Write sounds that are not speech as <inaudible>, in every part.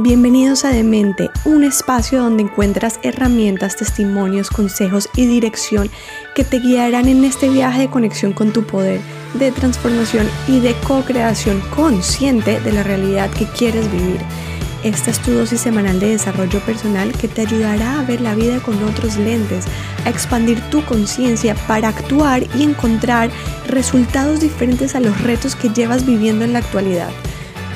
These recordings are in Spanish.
Bienvenidos a Demente, un espacio donde encuentras herramientas, testimonios, consejos y dirección que te guiarán en este viaje de conexión con tu poder, de transformación y de co-creación consciente de la realidad que quieres vivir. Esta es tu dosis semanal de desarrollo personal que te ayudará a ver la vida con otros lentes, a expandir tu conciencia para actuar y encontrar resultados diferentes a los retos que llevas viviendo en la actualidad.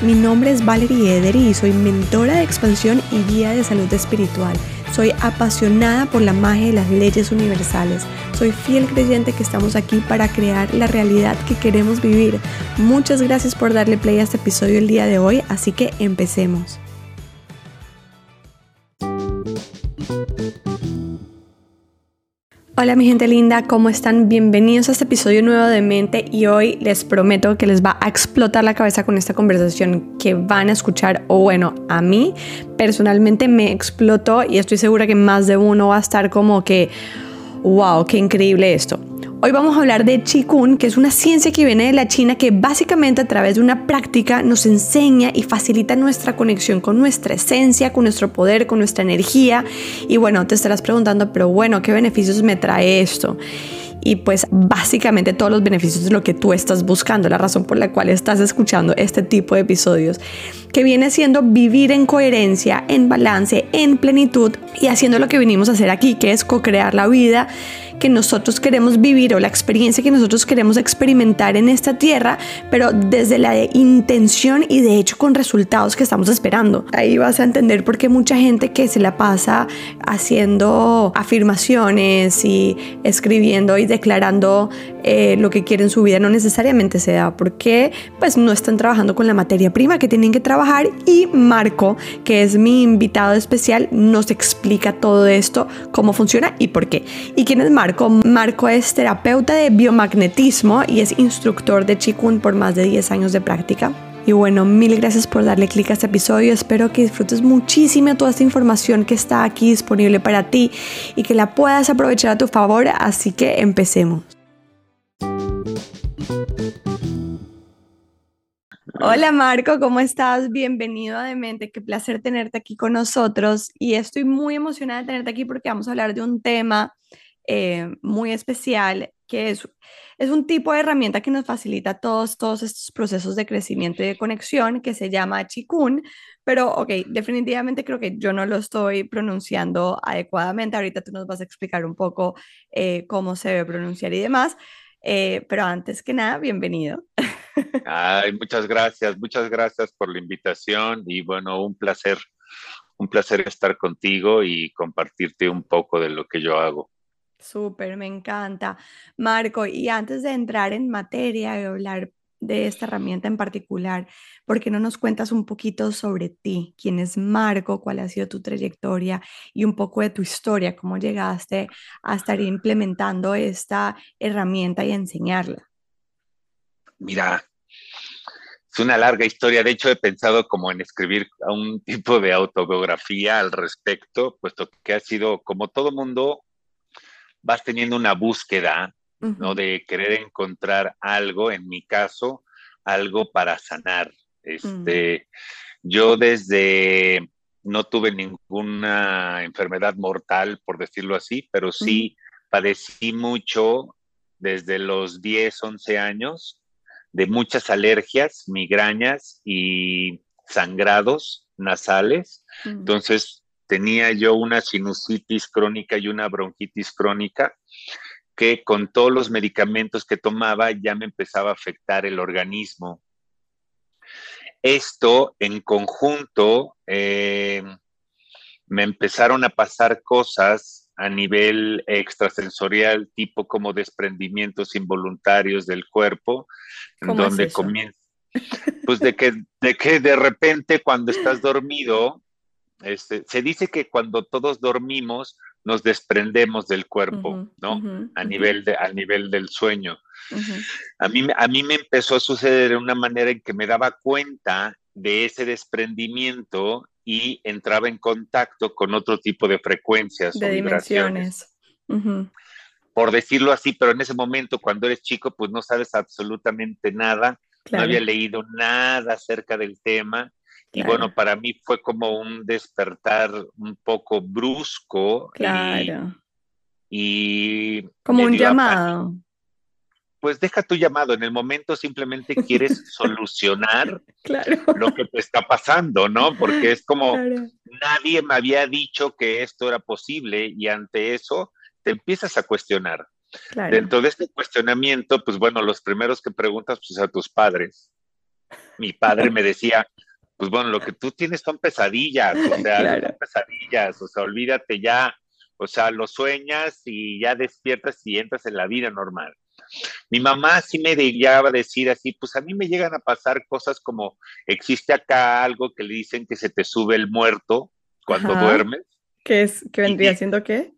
Mi nombre es Valerie Edery y soy mentora de expansión y guía de salud espiritual. Soy apasionada por la magia de las leyes universales. Soy fiel creyente que estamos aquí para crear la realidad que queremos vivir. Muchas gracias por darle play a este episodio el día de hoy, así que empecemos. Hola mi gente linda, ¿cómo están? Bienvenidos a este episodio nuevo de Mente y hoy les prometo que les va a explotar la cabeza con esta conversación que van a escuchar o bueno, a mí personalmente me explotó y estoy segura que más de uno va a estar como que, wow, qué increíble esto. Hoy vamos a hablar de Qigong, que es una ciencia que viene de la China que básicamente a través de una práctica nos enseña y facilita nuestra conexión con nuestra esencia, con nuestro poder, con nuestra energía. Y bueno, te estarás preguntando, pero bueno, ¿qué beneficios me trae esto? y pues básicamente todos los beneficios de lo que tú estás buscando, la razón por la cual estás escuchando este tipo de episodios, que viene siendo vivir en coherencia, en balance, en plenitud y haciendo lo que vinimos a hacer aquí, que es co-crear la vida que nosotros queremos vivir o la experiencia que nosotros queremos experimentar en esta tierra, pero desde la intención y de hecho con resultados que estamos esperando. Ahí vas a entender por qué mucha gente que se la pasa haciendo afirmaciones y escribiendo y declarando eh, lo que quiere en su vida no necesariamente se da porque pues no están trabajando con la materia prima que tienen que trabajar y Marco, que es mi invitado especial, nos explica todo esto, cómo funciona y por qué. ¿Y quién es Marco? Marco. Marco es terapeuta de biomagnetismo y es instructor de Qigong por más de 10 años de práctica. Y bueno, mil gracias por darle clic a este episodio. Espero que disfrutes muchísimo toda esta información que está aquí disponible para ti y que la puedas aprovechar a tu favor. Así que empecemos. Hola Marco, ¿cómo estás? Bienvenido a Demente, qué placer tenerte aquí con nosotros y estoy muy emocionada de tenerte aquí porque vamos a hablar de un tema eh, muy especial, que es, es un tipo de herramienta que nos facilita todos, todos estos procesos de crecimiento y de conexión, que se llama Chikun, pero ok, definitivamente creo que yo no lo estoy pronunciando adecuadamente, ahorita tú nos vas a explicar un poco eh, cómo se debe pronunciar y demás, eh, pero antes que nada, bienvenido. <laughs> Ay, muchas gracias, muchas gracias por la invitación y bueno, un placer, un placer estar contigo y compartirte un poco de lo que yo hago. Súper, me encanta. Marco, y antes de entrar en materia y hablar de esta herramienta en particular, ¿por qué no nos cuentas un poquito sobre ti? ¿Quién es Marco? ¿Cuál ha sido tu trayectoria? Y un poco de tu historia, cómo llegaste a estar implementando esta herramienta y enseñarla. Mira, es una larga historia. De hecho, he pensado como en escribir un <laughs> tipo de autobiografía al respecto, puesto que ha sido, como todo mundo, vas teniendo una búsqueda, ¿no? De querer encontrar algo, en mi caso, algo para sanar. Este, Yo desde, no tuve ninguna enfermedad mortal, por decirlo así, pero sí padecí mucho desde los 10, 11 años de muchas alergias, migrañas y sangrados nasales. Entonces, tenía yo una sinusitis crónica y una bronquitis crónica que con todos los medicamentos que tomaba ya me empezaba a afectar el organismo. Esto en conjunto eh, me empezaron a pasar cosas a nivel extrasensorial, tipo como desprendimientos involuntarios del cuerpo, en donde comienza, pues de que, de que de repente cuando estás dormido, este, se dice que cuando todos dormimos nos desprendemos del cuerpo, ¿no? a, nivel de, nivel del sueño. a, mí, a mí me empezó a suceder de una manera en que me daba cuenta de ese desprendimiento y entraba en contacto con otro tipo de frecuencias. De dimensiones. Por decirlo así, pero en ese momento, cuando eres chico, pues no sabes absolutamente nada, no había leído nada acerca del tema Y bueno, para mí fue como un despertar un poco brusco. Claro. Y. como un llamado. Pues deja tu llamado. En el momento simplemente quieres <laughs> solucionar lo que te está pasando, ¿no? Porque es como nadie me había dicho que esto era posible y ante eso te empiezas a cuestionar. Dentro de este cuestionamiento, pues bueno, los primeros que preguntas, pues a tus padres. Mi padre me decía, pues bueno, lo que tú tienes son pesadillas, o sea, <laughs> son pesadillas, o sea, olvídate ya, o sea, lo sueñas y ya despiertas y entras en la vida normal. Mi mamá sí me llegaba a decir así, pues a mí me llegan a pasar cosas como existe acá algo que le dicen que se te sube el muerto cuando duermes. ¿Qué es? ¿Qué vendría siendo qué?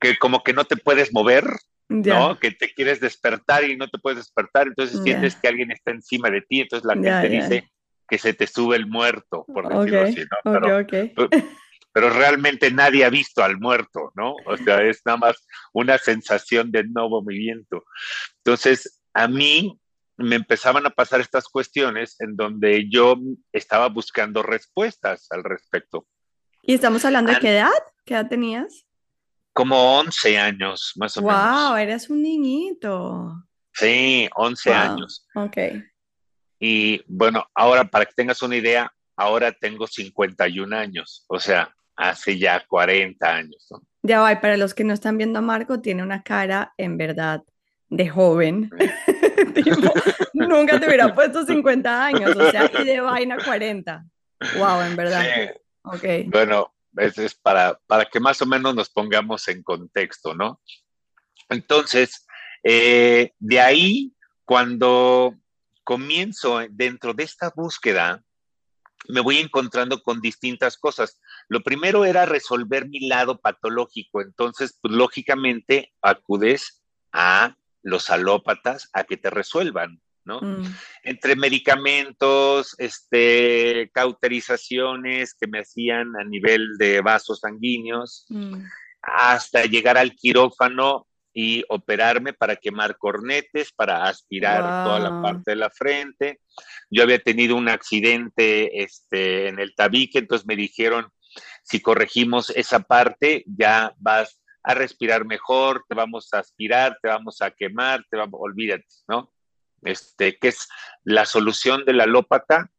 Que como que no te puedes mover, ¿no? Que te quieres despertar y no te puedes despertar, entonces sientes que alguien está encima de ti, entonces la gente dice que se te sube el muerto, por decirlo así, ¿no? Pero, realmente nadie ha visto al muerto, ¿no? O sea, es nada más una sensación de no movimiento. Entonces, a mí me empezaban a pasar estas cuestiones en donde yo estaba buscando respuestas al respecto. ¿Y estamos hablando de qué edad? ¿Qué edad tenías? Como 11 años, más o menos. ¡Wow! Eres un niñito. Sí, 11 años. Ok. Y bueno, ahora para que tengas una idea, ahora tengo 51 años, o sea, hace ya 40 años. Ya va, para los que no están viendo a Marco, tiene una cara en verdad de joven. <laughs> nunca te hubiera puesto 50 años, o sea, y de vaina 40. Wow, en verdad. Sí. Okay. Bueno, es, para, para que más o menos nos pongamos en contexto, ¿no? Entonces, eh, de ahí, cuando comienzo dentro de esta búsqueda, me voy encontrando con distintas cosas. Lo primero era resolver mi lado patológico, entonces, pues, lógicamente, acudes a los alópatas a que te resuelvan. ¿no? Mm. Entre medicamentos, este, cauterizaciones que me hacían a nivel de vasos sanguíneos, mm. hasta llegar al quirófano y operarme para quemar cornetes, para aspirar toda la parte de la frente. Yo había tenido un accidente este, en el tabique, entonces me dijeron, si corregimos esa parte, ya vas a respirar mejor, te vamos a aspirar, te vamos a quemar, te vamos, olvídate, ¿no? este, que es la solución de la alópata,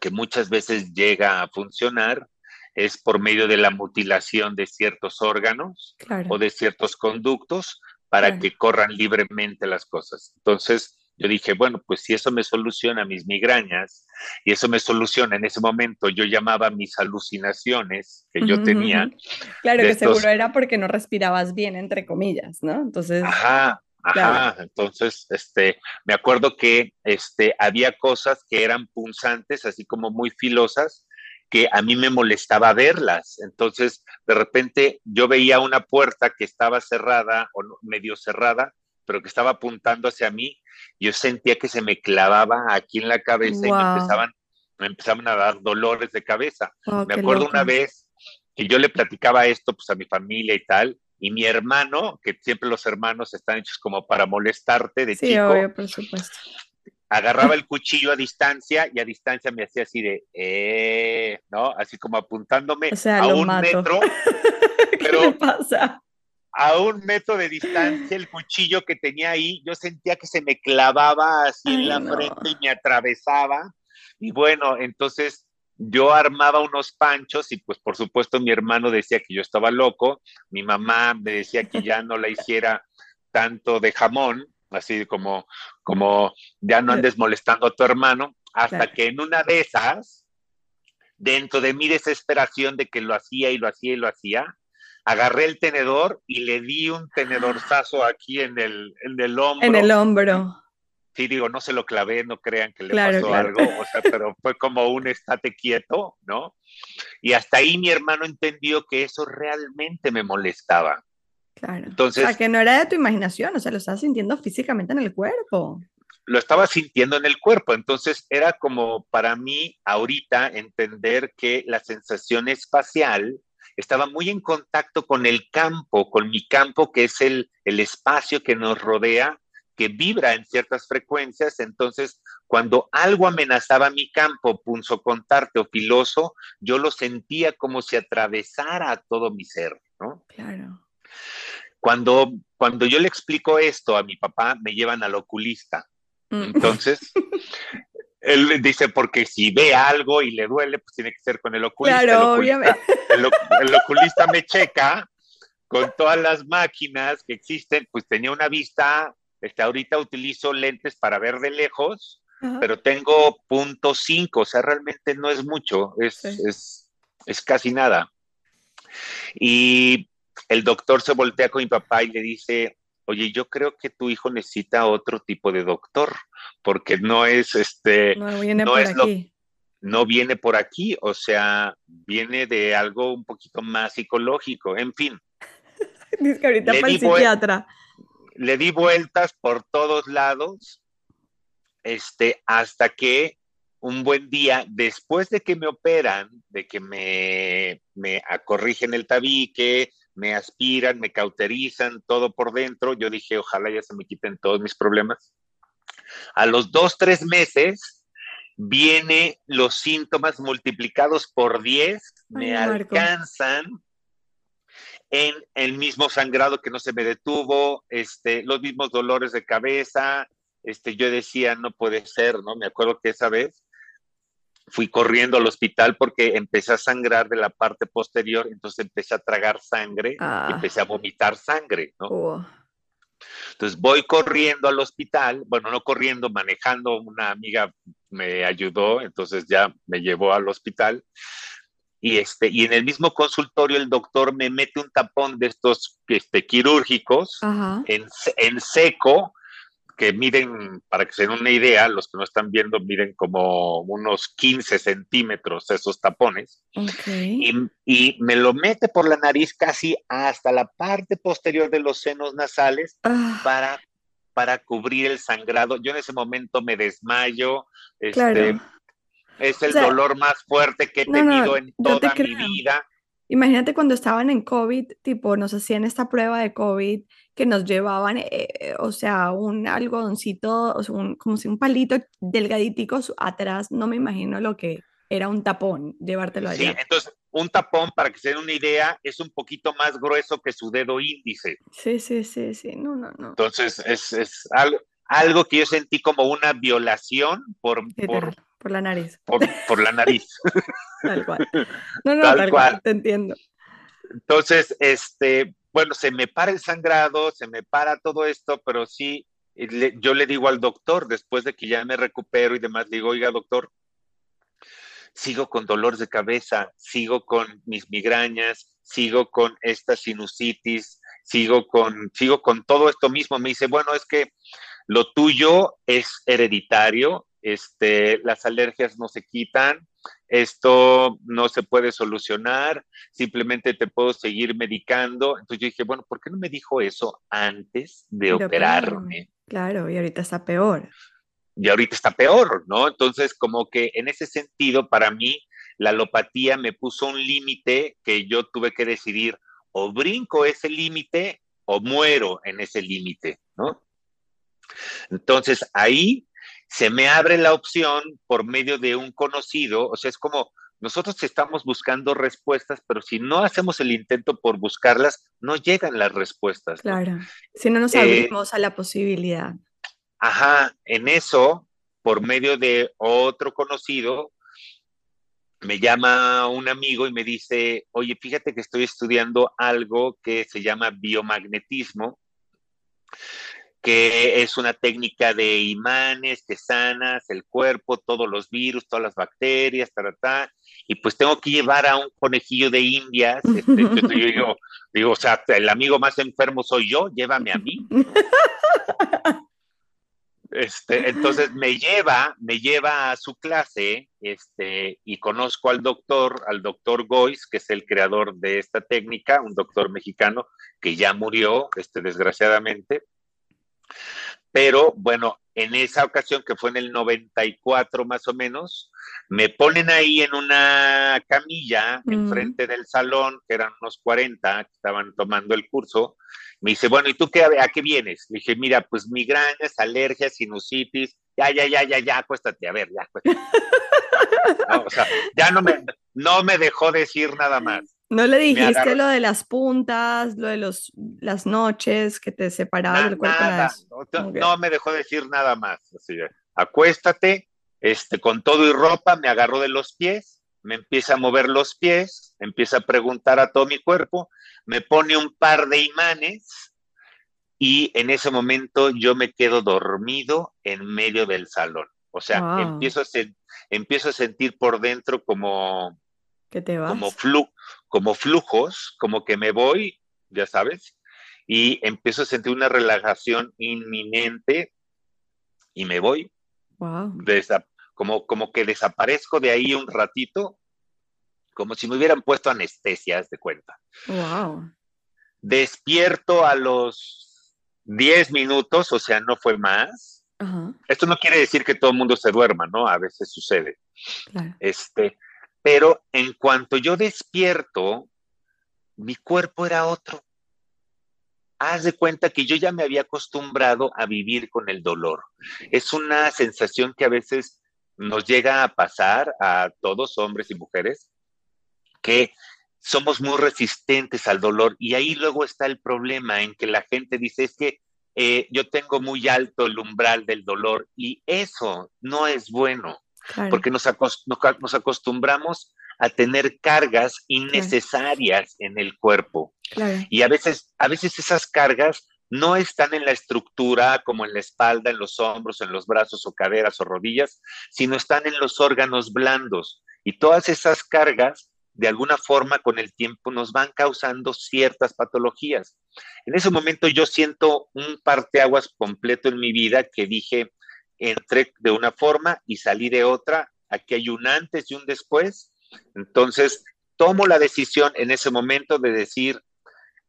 que muchas veces llega a funcionar, es por medio de la mutilación de ciertos órganos o de ciertos conductos para que corran libremente las cosas. Entonces, yo dije, bueno, pues si eso me soluciona mis migrañas y eso me soluciona en ese momento, yo llamaba mis alucinaciones que yo tenía. Claro, que seguro era porque no respirabas bien, entre comillas, ¿no? Entonces. Ajá, Ajá, entonces, este, me acuerdo que este, había cosas que eran punzantes, así como muy filosas, que a mí me molestaba verlas. Entonces, de repente yo veía una puerta que estaba cerrada o medio cerrada, pero que estaba apuntando hacia mí. Yo sentía que se me clavaba aquí en la cabeza y me empezaban, me empezaban a dar dolores de cabeza. Oh, me acuerdo una vez que yo le platicaba esto pues a mi familia y tal, y mi hermano, que siempre los hermanos están hechos como para molestarte de sí, Obvio, por supuesto. Agarraba el cuchillo a distancia y a distancia me hacía así de, eh, ¿no? Así como apuntándome a un metro. <laughs> ¿Qué pasa? A un metro de distancia, el cuchillo que tenía ahí, yo sentía que se me clavaba así en la frente y me atravesaba. Y bueno, entonces yo armaba unos panchos y pues por supuesto mi hermano decía que yo estaba loco, mi mamá me decía que ya no la hiciera tanto de jamón, así como, como ya no andes molestando a tu hermano, hasta que en una de esas, dentro de mi desesperación de que lo hacía y lo hacía y lo hacía, agarré el tenedor y le di un tenedorzazo aquí en el, en el hombro. En el hombro sí digo, no se lo clavé, no crean que le pasó algo, o sea, pero fue como un estate quieto, ¿no? Y hasta ahí mi hermano entendió que eso realmente me molestaba. Claro. Entonces, o sea, que no era de tu imaginación, o sea, lo estabas sintiendo físicamente en el cuerpo. Lo estaba sintiendo en el cuerpo, entonces era como para mí ahorita entender que la sensación espacial estaba muy en contacto con el campo, con mi campo, que es el, el espacio que nos rodea que vibra en ciertas frecuencias, entonces cuando algo amenazaba mi campo punzocontarte o filoso, yo lo sentía como si atravesara todo mi ser, ¿no? Claro. Cuando, cuando yo le explico esto a mi papá, me llevan al oculista. Mm. Entonces, <laughs> él dice, porque si ve algo y le duele, pues tiene que ser con el oculista. Claro, obviamente. <laughs> el oculista me checa con todas las máquinas que existen, pues tenía una vista este, ahorita utilizo lentes para ver de lejos, pero tengo punto cinco, o sea, realmente no es mucho, es, es, es casi nada. Y el doctor se voltea con mi papá y le dice, oye, yo creo que tu hijo necesita otro tipo de doctor, porque no es este, no viene por aquí. no viene por aquí, o sea, viene de algo un poquito más psicológico, en fin. <laughs> Dice que ahorita para el psiquiatra le di vueltas por todos lados, este, hasta que un buen día, después de que me operan, de que me, me corrigen el tabique, me aspiran, me cauterizan todo por dentro, yo dije, ojalá ya se me quiten todos mis problemas. A los dos, tres meses, viene los síntomas multiplicados por 10, me alcanzan en el mismo sangrado que no se me detuvo, este, los mismos dolores de cabeza, este, yo decía, no puede ser, ¿no? Me acuerdo que esa vez fui corriendo al hospital porque empecé a sangrar de la parte posterior, entonces empecé a tragar sangre y ah. empecé a vomitar sangre, ¿no? Oh. Entonces voy corriendo al hospital, bueno, no corriendo, manejando, una amiga me ayudó, entonces ya me llevó al hospital y, este, y en el mismo consultorio el doctor me mete un tapón de estos este, quirúrgicos en, en, seco, que miden, para que se den una idea, los que no están viendo, miden como unos 15 centímetros esos tapones. Y, y, me lo mete por la nariz casi hasta la parte posterior de los senos nasales ah. para, para cubrir el sangrado. Yo en ese momento me desmayo, este, es el dolor más fuerte que he tenido en toda mi vida. Imagínate cuando estaban en COVID, tipo, nos hacían esta prueba de COVID que nos llevaban, eh, eh, o sea, un algodoncito, o un, como si un palito delgaditico atrás, no me imagino lo que era un tapón, llevártelo allá. Sí, entonces, un tapón, para que se den una idea, es un poquito más grueso que su dedo índice. Sí, sí, sí, sí, no, no, no. Entonces, es, es algo, algo que yo sentí como una violación por, por por la nariz. Por, la nariz. Tal cual. <laughs> No, no, tal, cual. te entiendo. Entonces, este, bueno, se me para el sangrado, se me para todo esto, pero sí, yo le digo al doctor, después de que ya me recupero y demás, digo, oiga, doctor, sigo con dolores de cabeza, sigo con mis migrañas, sigo con esta sinusitis, sigo con, sigo con todo esto mismo. Me dice, bueno, es que lo tuyo es hereditario, este, las alergias no se quitan, esto no se puede solucionar, simplemente te puedo seguir medicando. Entonces yo dije, bueno, ¿por qué no me dijo eso antes de operarme? Claro, y ahorita está peor. Y ahorita está peor, ¿no? Entonces, como que en ese sentido, para mí, la alopatía me puso un límite que yo tuve que decidir o brinco ese límite o muero en ese límite, ¿no? Entonces, ahí se me abre la opción por medio de un conocido, o sea, es como nosotros estamos buscando respuestas, pero si no hacemos el intento por buscarlas, no llegan las respuestas. Claro, si no nos eh, abrimos a la posibilidad. Ajá, en eso, por medio de otro conocido, me llama un amigo y me dice, oye, fíjate que estoy estudiando algo que se llama biomagnetismo que es una técnica de imanes que sanas el cuerpo, todos los virus, todas las bacterias, ta, y pues tengo que llevar a un conejillo de indias. Este, yo digo, digo, o sea, el amigo más enfermo soy yo, llévame a mí. Este, entonces me lleva, me lleva a su clase, este, y conozco al doctor, al doctor Gois, que es el creador de esta técnica, un doctor mexicano que ya murió, este, desgraciadamente Pero bueno, en esa ocasión, que fue en el 94 más o menos, me ponen ahí en una camilla enfrente del salón, que eran unos 40 que estaban tomando el curso. Me dice, bueno, ¿y tú qué, a qué vienes? Le dije, mira, pues migrañas, alergias, sinusitis. Ya, ya, ya, ya, ya, acuéstate, a ver, ya, acuéstate. <laughs> o sea, ya no me, no me dejó decir nada más. ¿No le dijiste lo de las puntas, lo de los, las noches que te separaban del cuerpo? Nada, no, me dejó decir nada más. Así, acuéstate, este, con todo y ropa, me agarró de los pies, me empieza a mover los pies, empieza a preguntar a todo mi cuerpo, me pone un par de imanes y en ese momento yo me quedo dormido en medio del salón. O sea, empiezo, a empiezo a sentir por dentro como como, flu como flujos, como que me voy, ya sabes, y empiezo a sentir una relajación inminente y me voy. Wow. como, como que desaparezco de ahí un ratito, como si me hubieran puesto anestesias de cuenta. Wow. Despierto a los 10 minutos, o sea, no fue más. Esto no quiere decir que todo el mundo se duerma, ¿no? A veces sucede. Este, pero en cuanto yo despierto, mi cuerpo era otro. Haz de cuenta que yo ya me había acostumbrado a vivir con el dolor. Es una sensación que a veces nos llega a pasar a todos, hombres y mujeres, que somos muy resistentes al dolor y ahí luego está el problema en que la gente dice es que eh, yo tengo muy alto el umbral del dolor y eso no es bueno porque nos, nos, acostumbramos a tener cargas innecesarias en el cuerpo. Y a veces, a veces esas cargas no están en la estructura como en la espalda, en los hombros, en los brazos o caderas o rodillas, sino están en los órganos blandos. Y todas esas cargas, de alguna forma, con el tiempo nos van causando ciertas patologías. En ese momento yo siento un parteaguas completo en mi vida que dije, entré de una forma y salí de otra. Aquí hay un antes y un después. Entonces, tomo la decisión en ese momento de decir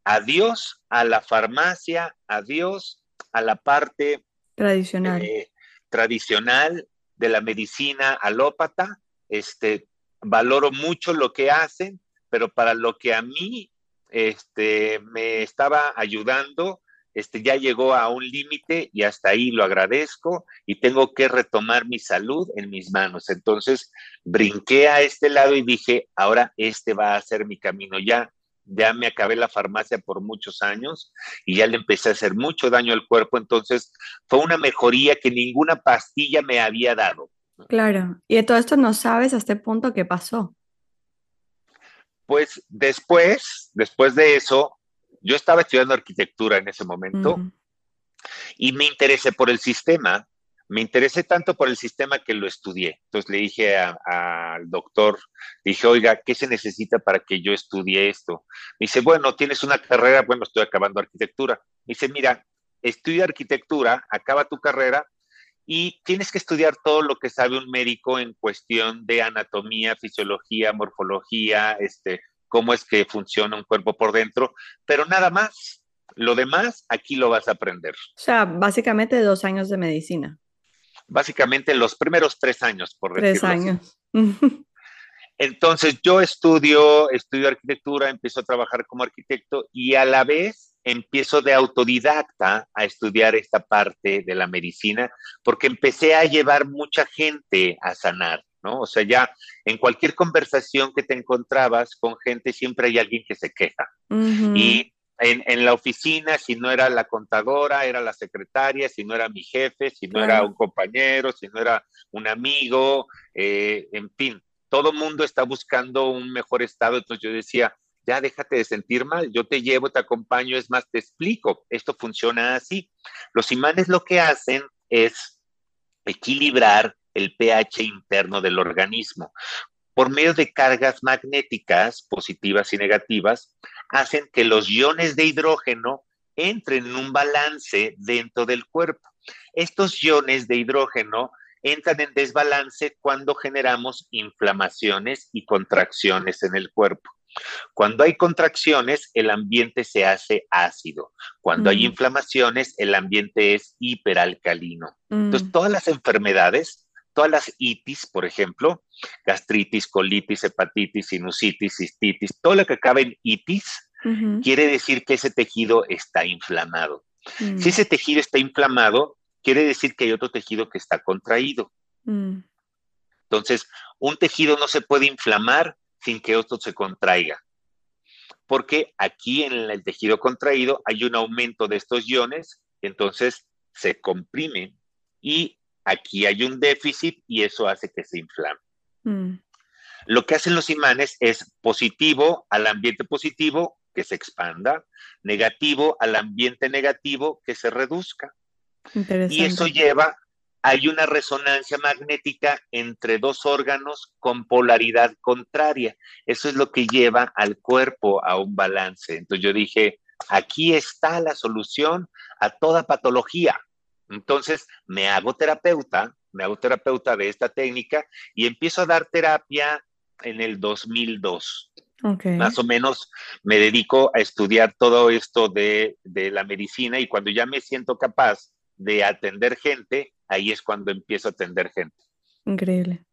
adiós a la farmacia, adiós a la parte tradicional, eh, tradicional de la medicina alópata. Este, valoro mucho lo que hacen, pero para lo que a mí este, me estaba ayudando, este, ya llegó a un límite y hasta ahí lo agradezco y tengo que retomar mi salud en mis manos. Entonces brinqué a este lado y dije, ahora este va a ser mi camino. Ya, ya me acabé la farmacia por muchos años y ya le empecé a hacer mucho daño al cuerpo. Entonces fue una mejoría que ninguna pastilla me había dado. Claro, y de todo esto no sabes a este punto qué pasó. Pues después, después de eso, yo estaba estudiando arquitectura en ese momento y me interesé por el sistema. Me interesé tanto por el sistema que lo estudié. Entonces le dije al doctor, dije, oiga, ¿qué se necesita para que yo estudie esto? Me dice, bueno, tienes una carrera, bueno, estoy acabando arquitectura. Me dice, mira, estudia arquitectura, acaba tu carrera y tienes que estudiar todo lo que sabe un médico en cuestión de anatomía, fisiología, morfología, este, cómo es que funciona un cuerpo por dentro, pero nada más. Lo demás, aquí lo vas a aprender. O sea, básicamente dos años de medicina. Básicamente los primeros tres años, por decirlo Tres años. <laughs> Entonces yo estudio, estudio arquitectura, empiezo a trabajar como arquitecto y a la vez empiezo de autodidacta a estudiar esta parte de la medicina porque empecé a llevar mucha gente a sanar. ¿No? O sea, ya en cualquier conversación que te encontrabas con gente siempre hay alguien que se queja. Y en, la oficina, si no era la contadora, era la secretaria, si no era mi jefe, si no era un compañero, si no era un amigo, eh, en fin, todo mundo está buscando un mejor estado. Entonces yo decía, ya déjate de sentir mal, yo te llevo, te acompaño, es más, te explico, esto funciona así. Los imanes lo que hacen es equilibrar el pH interno del organismo. Por medio de cargas magnéticas positivas y negativas, hacen que los iones de hidrógeno entren en un balance dentro del cuerpo. Estos iones de hidrógeno entran en desbalance cuando generamos inflamaciones y contracciones en el cuerpo. Cuando hay contracciones, el ambiente se hace ácido. Cuando hay mm. inflamaciones, el ambiente es hiperalcalino. Entonces, mm. todas las enfermedades, todas las itis, por ejemplo, gastritis, colitis, hepatitis, sinusitis, cistitis, todo lo que acaba en itis, quiere decir que ese tejido está inflamado. Mm. Si ese tejido está inflamado, quiere decir que hay otro tejido que está contraído. Entonces, un tejido no se puede inflamar sin que otro se contraiga. Porque aquí en el tejido contraído hay un aumento de estos iones, entonces se comprime y aquí hay un déficit y eso hace que se inflame. Mm. Lo que hacen los imanes es positivo al ambiente positivo, que se expanda, negativo al ambiente negativo, que se reduzca. Y eso lleva hay una resonancia magnética entre dos órganos con polaridad contraria. Eso es lo que lleva al cuerpo a un balance. Entonces yo dije, aquí está la solución a toda patología. Entonces me hago terapeuta, me hago terapeuta de esta técnica y empiezo a dar terapia en el 2002. Más o menos me dedico a estudiar todo esto de, de la medicina y cuando ya me siento capaz de atender gente, ahí es cuando empiezo a atender gente. Increíble.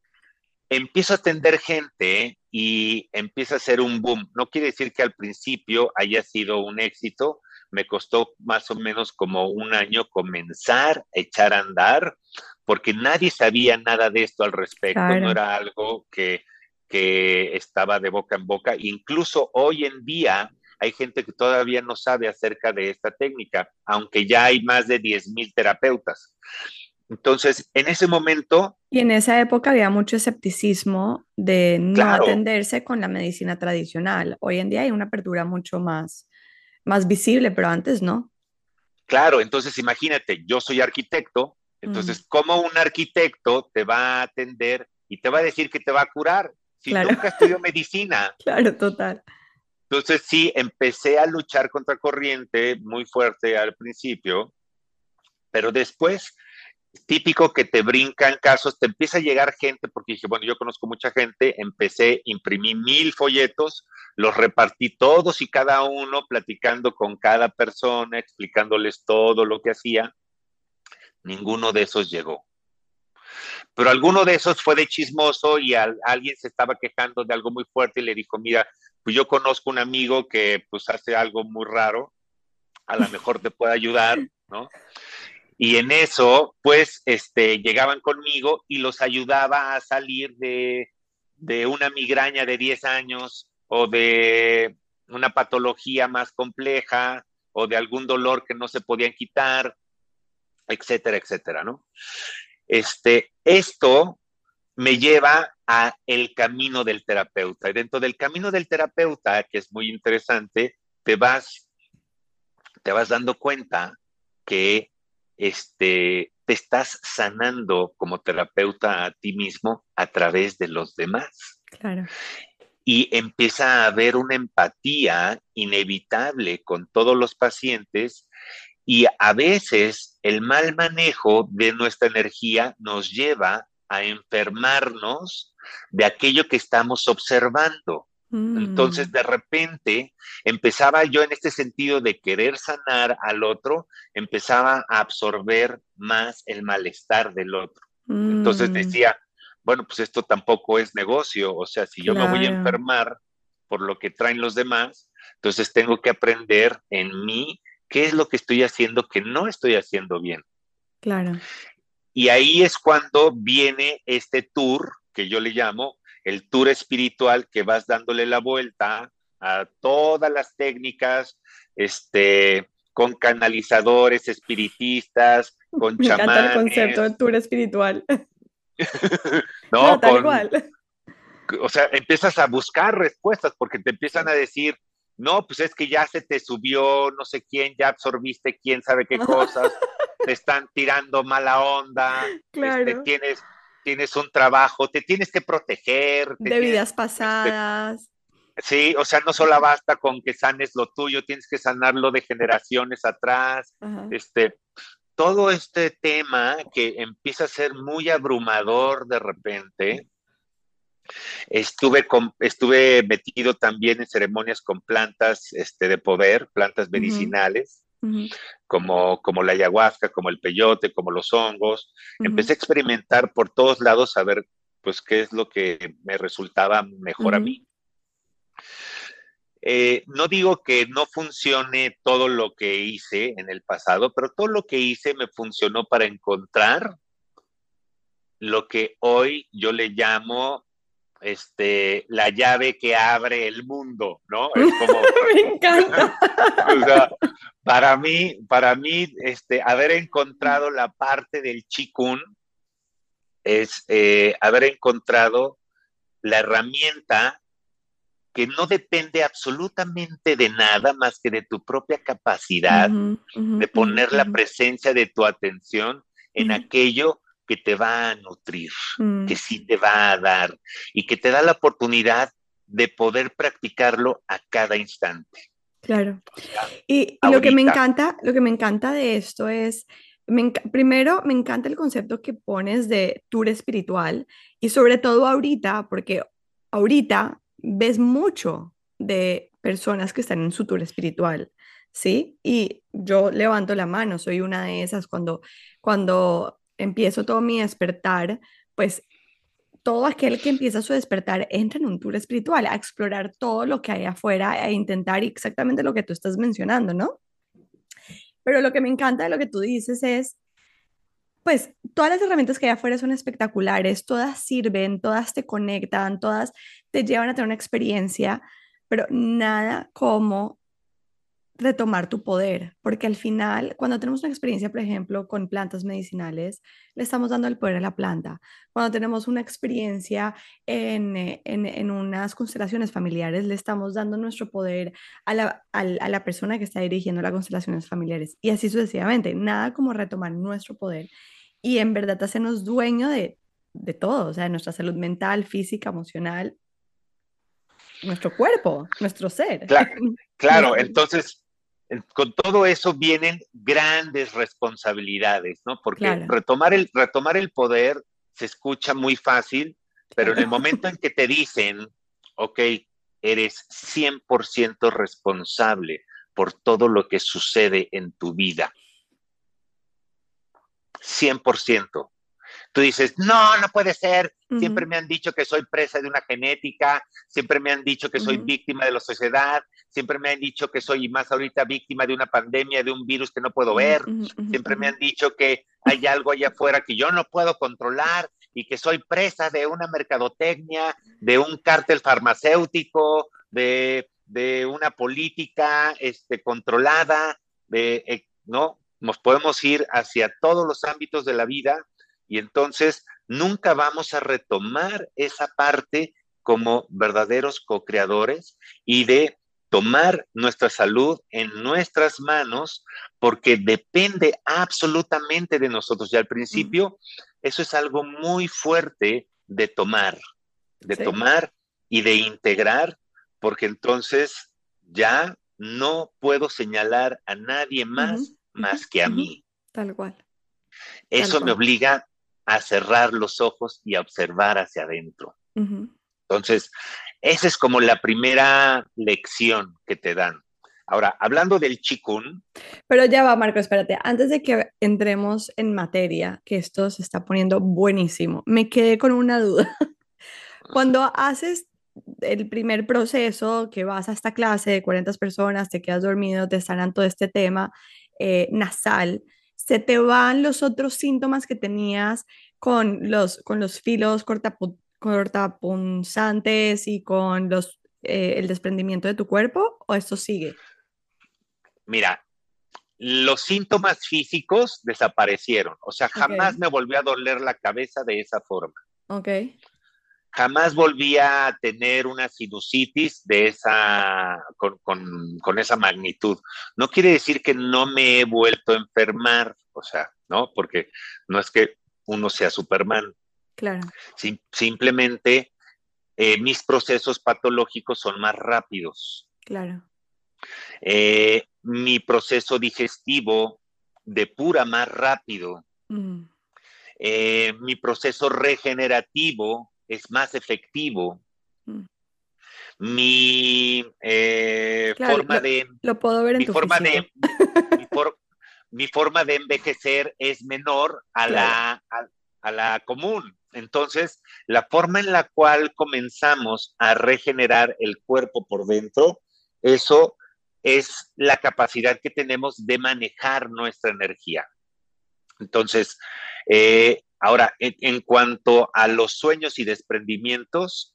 Empiezo a atender gente y empieza a ser un boom. No quiere decir que al principio haya sido un éxito. Me costó más o menos como un año comenzar a echar a andar, porque nadie sabía nada de esto al respecto. No era algo que, que estaba de boca en boca. Incluso hoy en día hay gente que todavía no sabe acerca de esta técnica, aunque ya hay más de 10.000 terapeutas. Entonces, en ese momento... Y en esa época había mucho escepticismo de no atenderse con la medicina tradicional. Hoy en día hay una apertura mucho más, más visible, pero antes no. Claro, entonces imagínate, yo soy arquitecto, entonces, ¿cómo un arquitecto te va a atender y te va a decir que te va a curar si nunca estudió medicina? <laughs> Claro, total. Entonces, sí, empecé a luchar contra corriente muy fuerte al principio, pero después típico que te brincan casos, te empieza a llegar gente, porque dije, bueno, yo conozco mucha gente, empecé, imprimí mil folletos, los repartí todos y cada uno, platicando con cada persona, explicándoles todo lo que hacía. Ninguno de esos llegó. Pero alguno de esos fue de chismoso y alguien se estaba quejando de algo muy fuerte y le dijo, mira, pues yo conozco un amigo que pues hace algo muy raro, a lo mejor te puede ayudar, ¿no? Y en eso, pues, este, llegaban conmigo y los ayudaba a salir de, una migraña de 10 años o de una patología más compleja o de algún dolor que no se podían quitar, etcétera, etcétera, ¿no? Este, esto me lleva a el camino del terapeuta. Y dentro del camino del terapeuta, que es muy interesante, te vas, te vas dando cuenta que este, te estás sanando como terapeuta a ti mismo a través de los demás. Claro. Y empieza a haber una empatía inevitable con todos los pacientes y a veces el mal manejo de nuestra energía nos lleva a enfermarnos de aquello que estamos observando. Entonces, mm. de repente, empezaba yo en este sentido de querer sanar al otro, empezaba a absorber más el malestar del otro. Entonces mm. decía, bueno, pues esto tampoco es negocio, o sea, si yo me voy a enfermar por lo que traen los demás, entonces tengo que aprender en mí qué es lo que estoy haciendo que no estoy haciendo bien. Claro. Y ahí es cuando viene este tour que yo le llamo el tour espiritual que vas dándole la vuelta a todas las técnicas, este, con canalizadores espiritistas, con Me encanta el concepto de tour espiritual. <laughs> no, tal igual. O sea, empiezas a buscar respuestas porque te empiezan a decir, no, pues es que ya se te subió no sé quién, ya absorbiste quién sabe qué <laughs> cosas, te están tirando mala onda, este, claro. tienes tienes un trabajo, te tienes que proteger. de vidas pasadas. sí, o sea, no solo basta con que sanes lo tuyo, tienes que sanarlo de generaciones atrás. Este, todo este tema que empieza a ser muy abrumador de repente, Estuve, estuve metido también en ceremonias con plantas este, de poder, plantas medicinales, como, como la ayahuasca, como el peyote, como los hongos. Empecé a experimentar por todos lados a ver pues qué es lo que me resultaba mejor a mí. Eh, no digo que no funcione todo lo que hice en el pasado, pero todo lo que hice me funcionó para encontrar lo que hoy yo le llamo este, la llave que abre el mundo, ¿no? <laughs> Es como, Me encanta. <laughs> o sea, para mí, para mí, este, haber encontrado la parte del chikun es eh, haber encontrado la herramienta que no depende absolutamente de nada más que de tu propia capacidad de poner la presencia de tu atención en aquello que te va a nutrir, Mm. que sí te va a dar y que te da la oportunidad de poder practicarlo a cada instante. Claro. Y, y lo que me encanta, lo que me encanta de esto es, me primero me encanta el concepto que pones de tour espiritual y sobre todo ahorita, porque ahorita ves mucho de personas que están en su tour espiritual, ¿sí? Y yo levanto la mano, soy una de esas cuando, cuando empiezo todo mi despertar, pues todo aquel que empieza su despertar entra en un tour espiritual, a explorar todo lo que hay afuera, e intentar exactamente lo que tú estás mencionando, ¿no? Pero lo que me encanta de lo que tú dices es, pues todas las herramientas que hay afuera son espectaculares, todas sirven, todas te conectan, todas te llevan a tener una experiencia, pero nada como retomar tu poder, porque al final, cuando tenemos una experiencia, por ejemplo, con plantas medicinales, le estamos dando el poder a la planta. Cuando tenemos una experiencia en, eh, en, en unas constelaciones familiares, le estamos dando nuestro poder a la, al- a la persona que está dirigiendo las constelaciones familiares. Y así sucesivamente, nada como retomar nuestro poder y en verdad hacernos dueño de, de todo, o sea, de nuestra salud mental, física, emocional, nuestro cuerpo, nuestro ser. <laughs> Claro, claro, entonces, en- con todo eso vienen grandes responsabilidades, ¿no? Porque Claro. retomar, el, retomar el poder se escucha muy fácil, pero en el momento en que te dicen, ok, eres 100% responsable por todo lo que sucede en tu vida. 100%. Tú dices, no, no puede ser. Siempre me han dicho que soy presa de una genética, siempre me han dicho que soy Ujú. víctima de la sociedad, siempre me han dicho que soy, más ahorita, víctima de una pandemia, de un virus que no puedo ver. Siempre me han dicho que hay algo allá afuera que yo no puedo controlar y que soy presa de una mercadotecnia, de un cártel farmacéutico, de, de una política este, controlada, de, eh, ¿no? Nos podemos ir hacia todos los ámbitos de la vida y entonces nunca vamos a retomar esa parte como verdaderos co-creadores y de tomar nuestra salud en nuestras manos porque depende absolutamente de nosotros. Y al principio eso es algo muy fuerte de tomar, de Sí. tomar y de integrar, porque entonces ya no puedo señalar a nadie más más que a mí. Tal cual. Eso me cual. obliga a cerrar los ojos y a observar hacia adentro. Entonces, esa es como la primera lección que te dan. Ahora, hablando del chikun, Pero ya va, Marco, espérate. Antes de que entremos en materia, que esto se está poniendo buenísimo, me quedé con una duda. <laughs> Cuando haces el primer proceso, que vas a esta clase de 40 personas, te quedas dormido, te sanan todo este tema eh, nasal, ¿se te van los otros síntomas que tenías con los, con los filos cortapu- cortapunzantes y con los, eh, el desprendimiento de tu cuerpo? ¿O esto sigue? mira, los síntomas físicos desaparecieron. O sea, jamás me volvió a doler la cabeza de esa forma. Ok. Jamás volví a tener una sinusitis de esa, con, con- con esa magnitud. No quiere decir que no me he vuelto a enfermar, o sea, ¿no? Porque no es que uno sea Superman. Claro. Sim- simplemente eh, mis procesos patológicos son más rápidos. Claro. Eh, mi proceso digestivo depura más rápido. Mm, Eh, mi proceso regenerativo es más efectivo. Mm. Mi eh, forma de... Lo puedo ver en mi forma de, <laughs> <laughs> mi, forma de envejecer es menor a, la, a la común. Entonces, la forma en la cual comenzamos a regenerar el cuerpo por dentro, eso es la capacidad que tenemos de manejar nuestra energía. Entonces, eh, ahora, en, cuanto a los sueños y desprendimientos,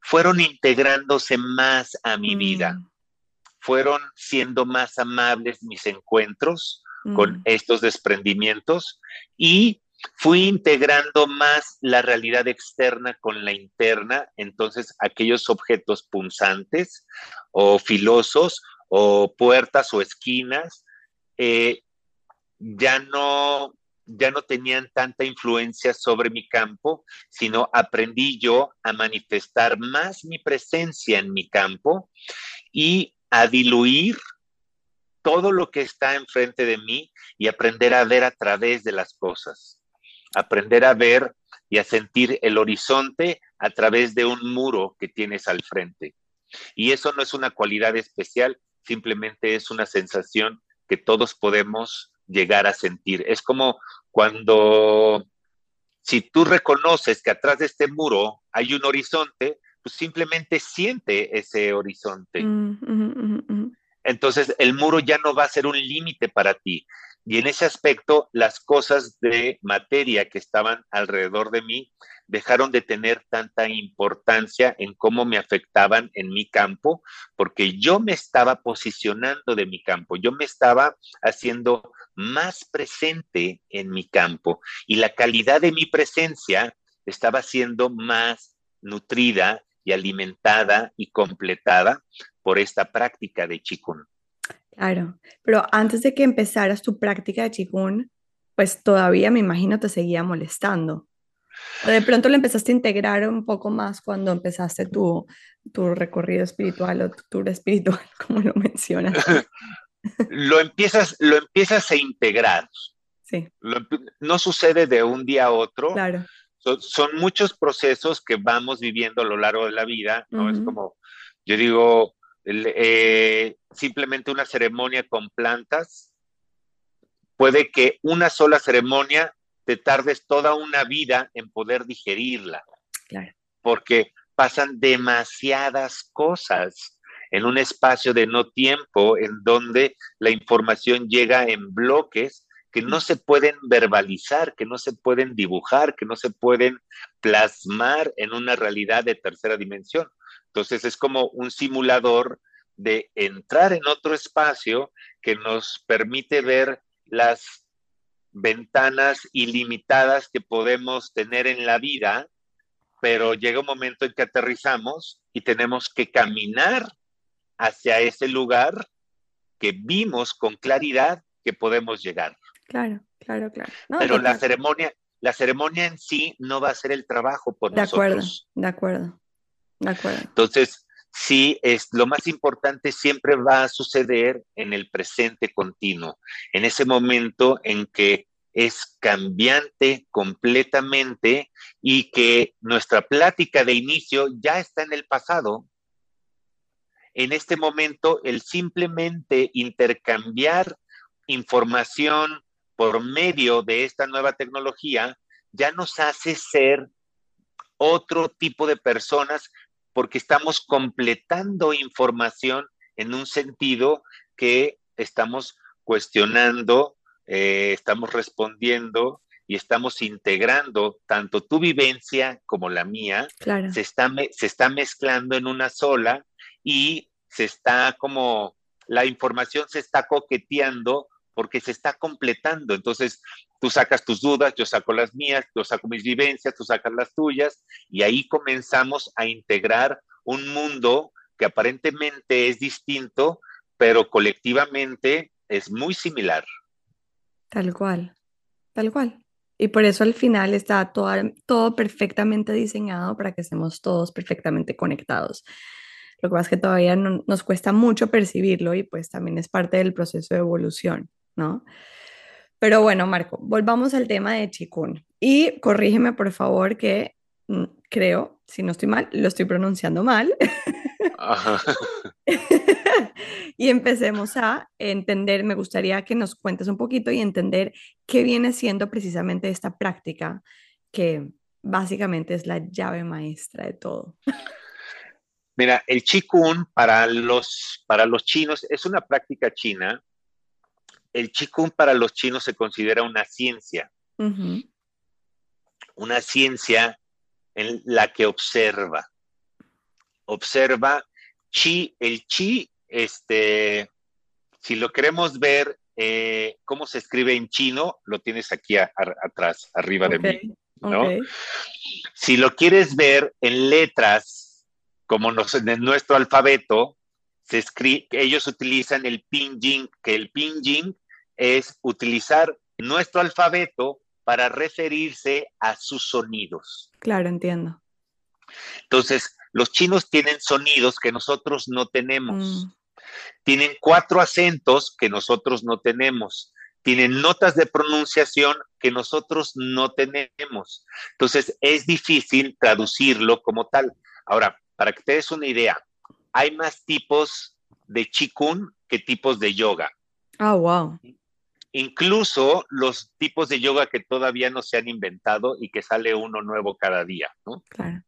fueron integrándose más a mi vida, mm. fueron siendo más amables mis encuentros con mm. estos desprendimientos y fui integrando más la realidad externa con la interna, entonces aquellos objetos punzantes o filosos o puertas o esquinas eh, ya no ya no tenían tanta influencia sobre mi campo, sino aprendí yo a manifestar más mi presencia en mi campo y a diluir todo lo que está enfrente de mí y aprender a ver a través de las cosas aprender a ver y a sentir el horizonte a través de un muro que tienes al frente. Y eso no es una cualidad especial, simplemente es una sensación que todos podemos llegar a sentir. Es como cuando, si tú reconoces que atrás de este muro hay un horizonte, pues simplemente siente ese horizonte. Mm, Entonces el muro ya no va a ser un límite para ti, y en ese aspecto, las cosas de materia que estaban alrededor de mí dejaron de tener tanta importancia en cómo me afectaban en mi campo, porque yo me estaba posicionando de mi campo, yo me estaba haciendo más presente en mi campo y la calidad de mi presencia estaba siendo más nutrida y alimentada y completada por esta práctica de chikun. Claro, pero antes de que empezaras tu práctica de Qigong, pues todavía me imagino te seguía molestando. De pronto lo empezaste a integrar un poco más cuando empezaste tu, tu recorrido espiritual o tu tour espiritual, <laughs> como lo mencionas. <laughs> lo, empiezas, lo empiezas a integrar. Sí. no sucede de un día a otro. Claro. Son, muchos procesos que vamos viviendo a lo largo de la vida, ¿no? Es como, yo digo, eh, simplemente una ceremonia con plantas, puede que una sola ceremonia te tardes toda una vida en poder digerirla. Porque pasan demasiadas cosas en un espacio de no tiempo en donde la información llega en bloques que no se pueden verbalizar, que no se pueden dibujar, que no se pueden plasmar en una realidad de tercera dimensión. Entonces es como un simulador de entrar en otro espacio que nos permite ver las ventanas ilimitadas que podemos tener en la vida, pero llega un momento en que aterrizamos y tenemos que caminar hacia ese lugar que vimos con claridad que podemos llegar. Claro, claro, claro. pero la ceremonia, la ceremonia en sí no va a ser el trabajo por de nosotros. De acuerdo, de acuerdo. Entonces, sí, es, lo más importante siempre va a suceder en el presente continuo, en ese momento en que es cambiante completamente y que nuestra plática de inicio ya está en el pasado. En este momento, el simplemente intercambiar información por medio de esta nueva tecnología ya nos hace ser otro tipo de personas porque estamos completando información en un sentido que estamos cuestionando, eh, estamos respondiendo y estamos integrando tanto tu vivencia como la mía. Se, está se está mezclando en una sola y se está como, la información se está coqueteando porque se está completando. Entonces, tú sacas tus dudas, yo saco las mías, yo saco mis vivencias, tú sacas las tuyas, y ahí comenzamos a integrar un mundo que aparentemente es distinto, pero colectivamente es muy similar. Tal cual, tal cual. Y por eso al final está todo, perfectamente diseñado para que estemos todos perfectamente conectados. Lo que pasa es que todavía nos cuesta mucho percibirlo y pues también es parte del proceso de evolución. ¿No? Pero bueno, Marco, volvamos al tema de Chikun y corrígeme por favor que mm, creo, si no estoy mal, lo estoy pronunciando mal. <laughs> y empecemos a entender, me gustaría que nos cuentes un poquito y entender qué viene siendo precisamente esta práctica que básicamente es la llave maestra de todo. Mira, el Qigong para los, para los chinos es una práctica china. El Qigong para los chinos se considera una ciencia. Una ciencia en la que observa. Observa chi, el chi, este, si lo queremos ver eh, cómo se escribe en chino, lo tienes aquí atrás, arriba de mí. ¿no? Si lo quieres ver en letras, como en nuestro alfabeto, se escribe, ellos utilizan el pinyin, que el pinyin es utilizar nuestro alfabeto para referirse a sus sonidos. Claro, entiendo. Entonces, los chinos tienen sonidos que nosotros no tenemos. Mm. Tienen cuatro acentos que nosotros no tenemos. Tienen notas de pronunciación que nosotros no tenemos. Entonces, es difícil traducirlo como tal. Ahora, para que te des una idea, hay más tipos de chikun que tipos de yoga. Ah, wow incluso los tipos de yoga que todavía no se han inventado y que sale uno nuevo cada día, ¿no? Claro.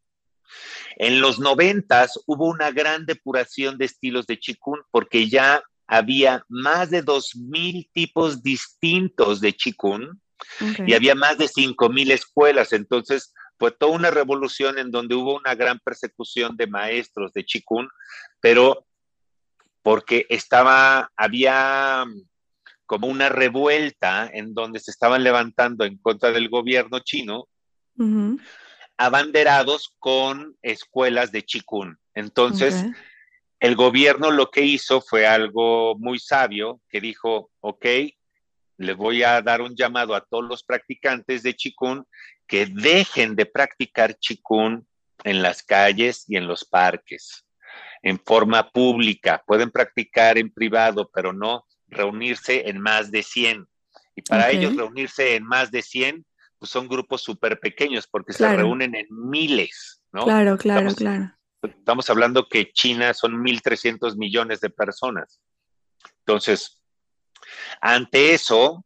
En los noventas hubo una gran depuración de estilos de Qigong porque ya había más de dos mil tipos distintos de Qigong y había más de cinco mil escuelas. Entonces fue toda una revolución en donde hubo una gran persecución de maestros de Qigong, pero porque estaba, había como una revuelta en donde se estaban levantando en contra del gobierno chino, abanderados con escuelas de chikun. Entonces, el gobierno lo que hizo fue algo muy sabio, que dijo, ok, le voy a dar un llamado a todos los practicantes de chikun que dejen de practicar chikun en las calles y en los parques, en forma pública. Pueden practicar en privado, pero no reunirse en más de 100. Y para ellos reunirse en más de 100, pues son grupos súper pequeños porque se reúnen en miles, ¿no? Claro, claro, claro. Estamos hablando que China son 1.300 millones de personas. Entonces, ante eso,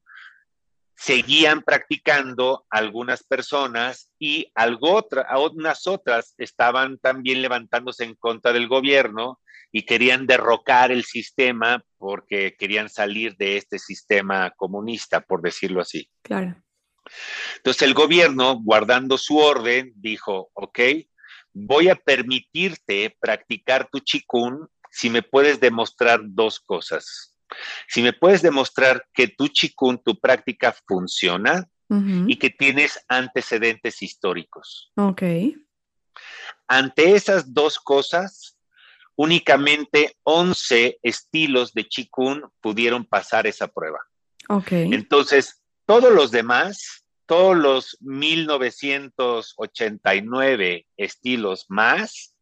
seguían practicando algunas personas y algo otra, unas otras estaban también levantándose en contra del gobierno y querían derrocar el sistema porque querían salir de este sistema comunista, por decirlo así. Claro. Entonces el gobierno, guardando su orden, dijo, ok, voy a permitirte practicar tu chikun si me puedes demostrar dos cosas. Si me puedes demostrar que tu chikun, tu práctica funciona y que tienes antecedentes históricos. Ok. Ante esas dos cosas, únicamente 11 estilos de Qigong pudieron pasar esa prueba. Ok. Entonces, todos los demás, todos los 1989 estilos más,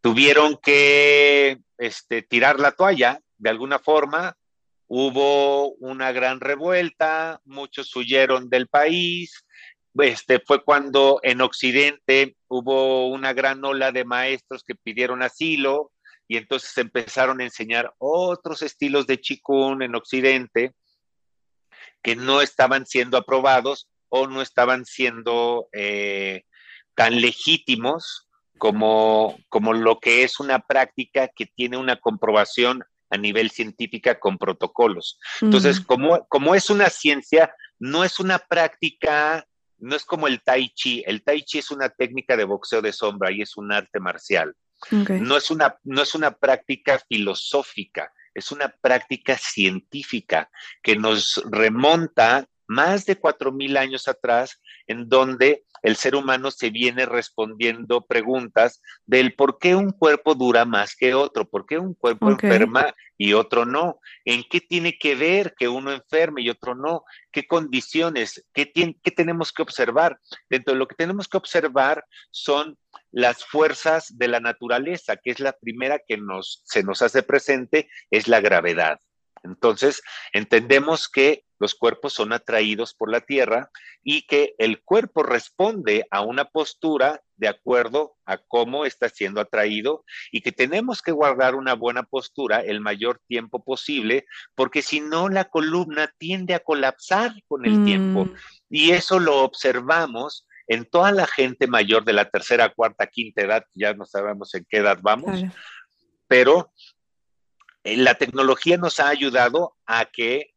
tuvieron que este, tirar la toalla de alguna forma, hubo una gran revuelta, muchos huyeron del país. Este fue cuando en Occidente hubo una gran ola de maestros que pidieron asilo y entonces empezaron a enseñar otros estilos de Qigong en Occidente que no estaban siendo aprobados o no estaban siendo eh, tan legítimos como, como lo que es una práctica que tiene una comprobación a nivel científica con protocolos. Entonces, como, como es una ciencia, no es una práctica, no es como el tai chi. El tai chi es una técnica de boxeo de sombra y es un arte marcial. No, es una, no es una práctica filosófica, es una práctica científica que nos remonta más de cuatro mil años atrás, en donde el ser humano se viene respondiendo preguntas del por qué un cuerpo dura más que otro, por qué un cuerpo enferma y otro no, en qué tiene que ver que uno enferme y otro no, qué condiciones, qué, qué tenemos que observar. Dentro de lo que tenemos que observar son las fuerzas de la naturaleza, que es la primera que nos, se nos hace presente, es la gravedad. Entonces, entendemos que los cuerpos son atraídos por la tierra y que el cuerpo responde a una postura de acuerdo a cómo está siendo atraído y que tenemos que guardar una buena postura el mayor tiempo posible, porque si no la columna tiende a colapsar con el tiempo. Mm. Y eso lo observamos en toda la gente mayor de la tercera, cuarta, quinta edad, ya no sabemos en qué edad vamos, pero la tecnología nos ha ayudado a que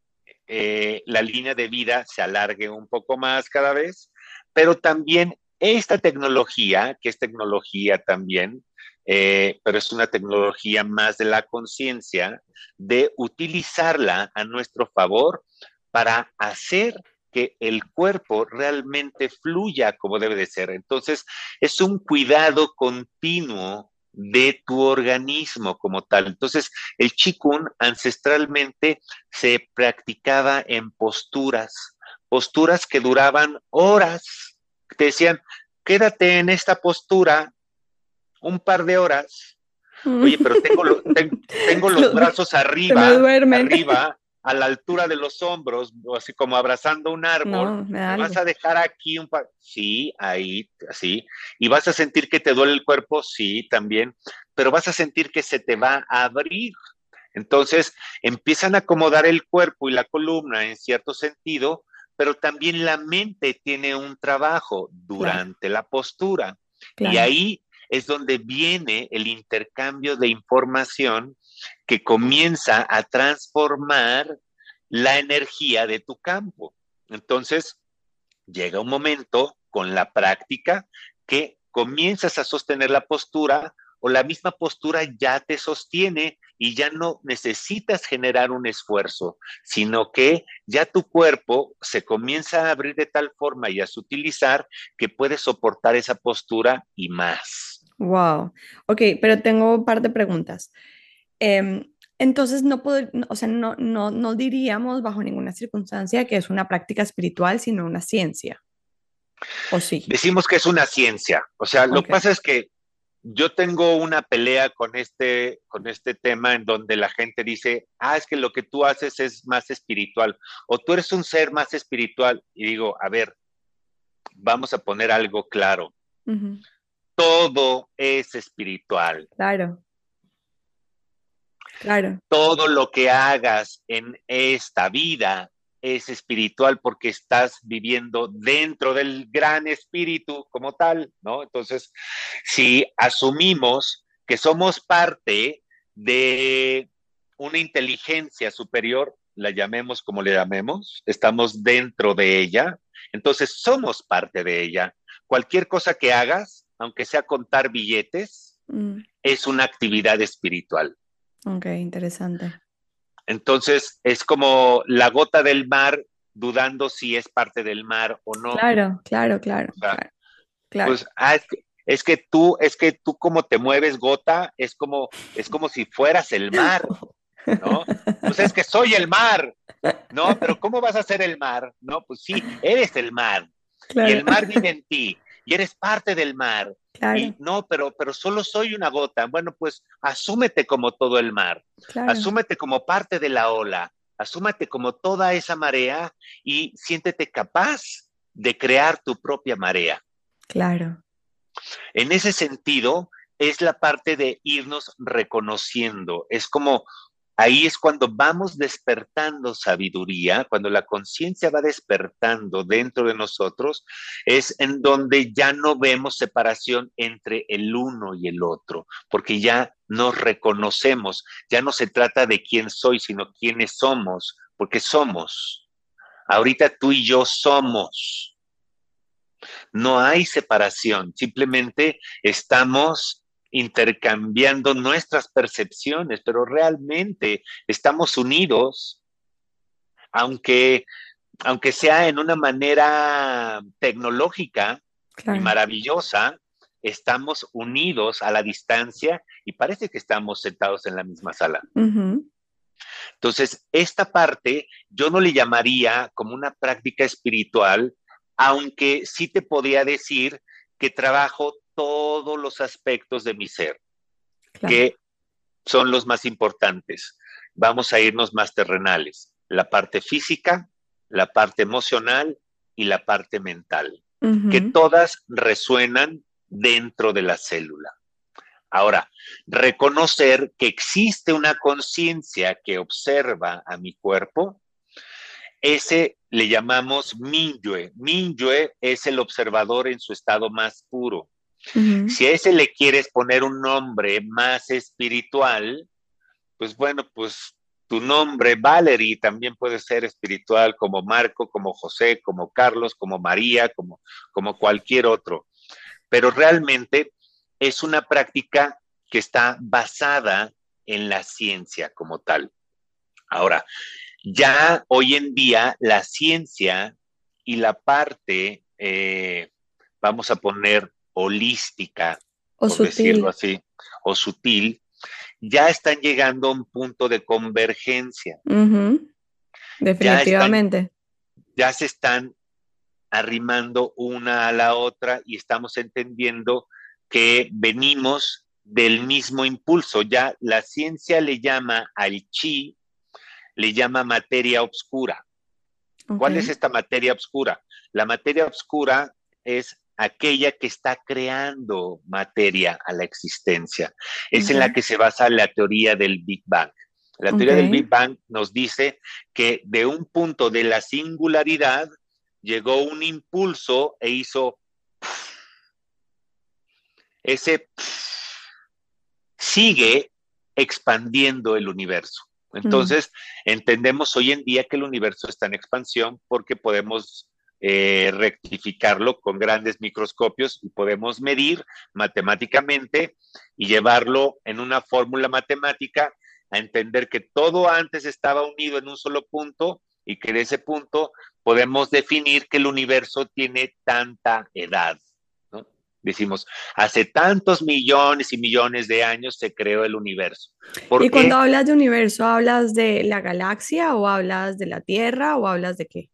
eh, la línea de vida se alargue un poco más cada vez, pero también esta tecnología, que es tecnología también, eh, pero es una tecnología más de la conciencia, de utilizarla a nuestro favor para hacer que el cuerpo realmente fluya como debe de ser. Entonces, es un cuidado continuo de tu organismo como tal. Entonces, el chikun ancestralmente se practicaba en posturas, posturas que duraban horas. Te decían, quédate en esta postura un par de horas. Oye, pero tengo, tengo los <laughs> brazos arriba, arriba, a la altura de los hombros, así como abrazando un árbol, vas a dejar aquí un par, sí, ahí, así, y vas a sentir que te duele el cuerpo, sí, también, pero vas a sentir que se te va a abrir. Entonces, empiezan a acomodar el cuerpo y la columna en cierto sentido, pero también la mente tiene un trabajo durante la postura. Y ahí es donde viene el intercambio de información que comienza a transformar la energía de tu campo. Entonces, llega un momento con la práctica que comienzas a sostener la postura o la misma postura ya te sostiene y ya no necesitas generar un esfuerzo, sino que ya tu cuerpo se comienza a abrir de tal forma y a sutilizar que puedes soportar esa postura y más. Wow. Ok, pero tengo un par de preguntas. Em, entonces, no, o sea, no, no, no diríamos bajo ninguna circunstancia que es una práctica espiritual, sino una ciencia. ¿O sí? Decimos que es una ciencia. O sea, lo que pasa es que yo tengo una pelea con este, con este tema en donde la gente dice, ah, es que lo que tú haces es más espiritual, o tú eres un ser más espiritual. Y digo, a ver, vamos a poner algo claro. Todo es espiritual. Claro. Claro. Todo lo que hagas en esta vida es espiritual porque estás viviendo dentro del gran espíritu como tal, ¿no? Entonces, si asumimos que somos parte de una inteligencia superior, la llamemos como le llamemos, estamos dentro de ella, entonces somos parte de ella. Cualquier cosa que hagas, aunque sea contar billetes, mm. es una actividad espiritual. Ok, interesante. Entonces es como la gota del mar dudando si es parte del mar o no. Claro, claro, claro. claro, Pues ah, es, que, tú, es que tú como te mueves gota, es como, es como si fueras el mar, ¿no? Pues es que soy el mar, ¿no? Pero ¿cómo vas a ser el mar? No, pues sí, eres el mar. Y el mar vive en ti y eres parte del mar. Y no, pero, pero solo soy una gota. Bueno, pues asúmete como todo el mar, asúmete como parte de la ola, asúmete como toda esa marea y siéntete capaz de crear tu propia marea. Claro. En ese sentido, es la parte de irnos reconociendo. Es como Ahí es cuando vamos despertando sabiduría, cuando la conciencia va despertando dentro de nosotros, es en donde ya no vemos separación entre el uno y el otro, porque ya nos reconocemos, ya no se trata de quién soy, sino quiénes somos, porque somos. Ahorita tú y yo somos. No hay separación, simplemente estamos intercambiando nuestras percepciones, pero realmente estamos unidos, aunque, aunque sea en una manera tecnológica y maravillosa, estamos unidos a la distancia y parece que estamos sentados en la misma sala. Entonces, esta parte yo no le llamaría como una práctica espiritual, aunque sí te podría decir que trabajo todos los aspectos de mi ser, que son los más importantes. vamos a irnos más terrenales. La parte física, la parte emocional y la parte mental, que todas resuenan dentro de la célula. Ahora, reconocer que existe una conciencia que observa a mi cuerpo, ese le llamamos Minyue. Minyue es el observador en su estado más puro. Si a ese le quieres poner un nombre más espiritual, pues bueno, pues tu nombre, Valerie, también puede ser espiritual como Marco, como José, como Carlos, como María, como, como cualquier otro. Pero realmente es una práctica que está basada en la ciencia como tal. Ahora, ya hoy en día la ciencia y la parte, eh, vamos a poner holística, o por decirlo así, o sutil, ya están llegando a un punto de convergencia. Definitivamente. ya se están arrimando una a la otra y estamos entendiendo que venimos del mismo impulso. Ya la ciencia le llama al chi, le llama materia oscura. ¿Cuál es esta materia oscura? La materia oscura es aquella que está creando materia a la existencia. Es en la que se basa la teoría del Big Bang. La teoría del Big Bang nos dice que de un punto de la singularidad llegó un impulso e hizo ese sigue expandiendo el universo. Entonces, entendemos hoy en día que el universo está en expansión porque podemos eh, rectificarlo con grandes microscopios y podemos medir matemáticamente y llevarlo en una fórmula matemática a entender que todo antes estaba unido en un solo punto y que de ese punto podemos definir que el universo tiene tanta edad. Decimos, hace tantos millones y millones de años se creó el universo. y cuando hablas de universo, ¿hablas de la galaxia o hablas de la Tierra o hablas de qué?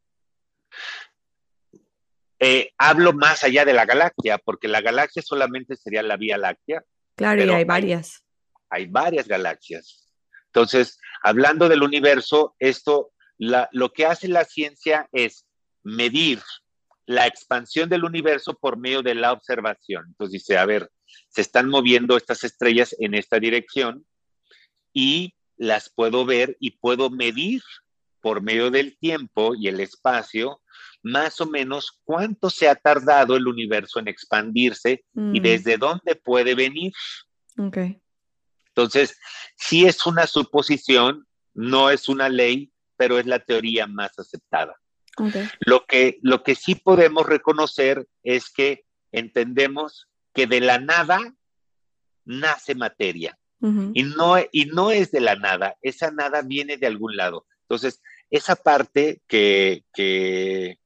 Eh, hablo más allá de la galaxia, porque la galaxia solamente sería la Vía Láctea. Claro, y hay varias. Hay, varias galaxias. Entonces, hablando del universo, esto, lo que hace la ciencia es medir la expansión del universo por medio de la observación. Entonces dice, a ver, se están moviendo estas estrellas en esta dirección y las puedo ver y puedo medir por medio del tiempo y el espacio más o menos cuánto se ha tardado el universo en expandirse y mm. desde dónde puede venir. Okay. Entonces, sí es una suposición, no es una ley, pero es la teoría más aceptada. Lo, que, lo que sí podemos reconocer es que entendemos que de la nada nace materia. y, no, y no es de la nada, esa nada viene de algún lado. Entonces, esa parte que, que,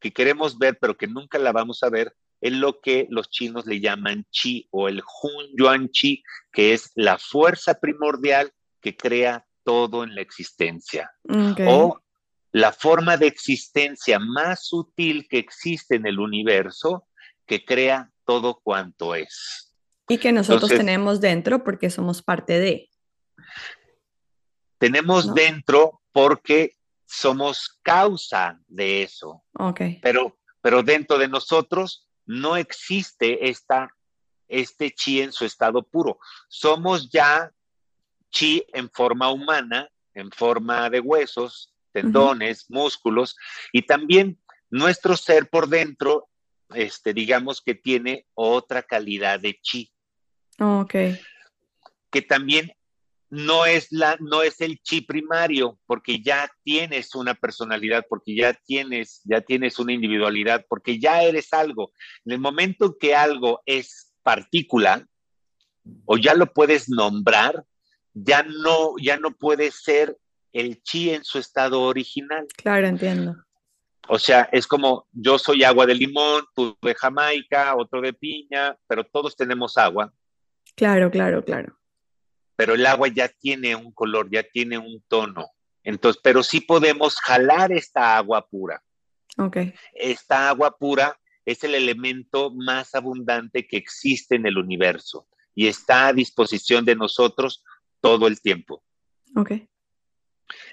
que queremos ver, pero que nunca la vamos a ver, es lo que los chinos le llaman chi o el Hun Yuan Chi, que es la fuerza primordial que crea todo en la existencia. O la forma de existencia más sutil que existe en el universo que crea todo cuanto es. Y que nosotros tenemos dentro porque somos parte de. Tenemos dentro porque somos causa de eso. Okay. Pero, pero dentro de nosotros no existe esta, este chi en su estado puro. Somos ya chi en forma humana, en forma de huesos, tendones, músculos, y también nuestro ser por dentro, este, digamos que tiene otra calidad de chi. ok. Que también no es, la, no es el chi primario, porque ya tienes una personalidad, porque ya tienes, ya tienes una individualidad, porque ya eres algo. En el momento que algo es partícula, o ya lo puedes nombrar, ya no, ya no puede ser el chi en su estado original. Claro, entiendo. O sea, es como yo soy agua de limón, tú de Jamaica, otro de piña, pero todos tenemos agua. Claro, claro, claro. Pero el agua ya tiene un color, ya tiene un tono. Entonces, pero sí podemos jalar esta agua pura. Ok. Esta agua pura es el elemento más abundante que existe en el universo y está a disposición de nosotros todo el tiempo. Ok.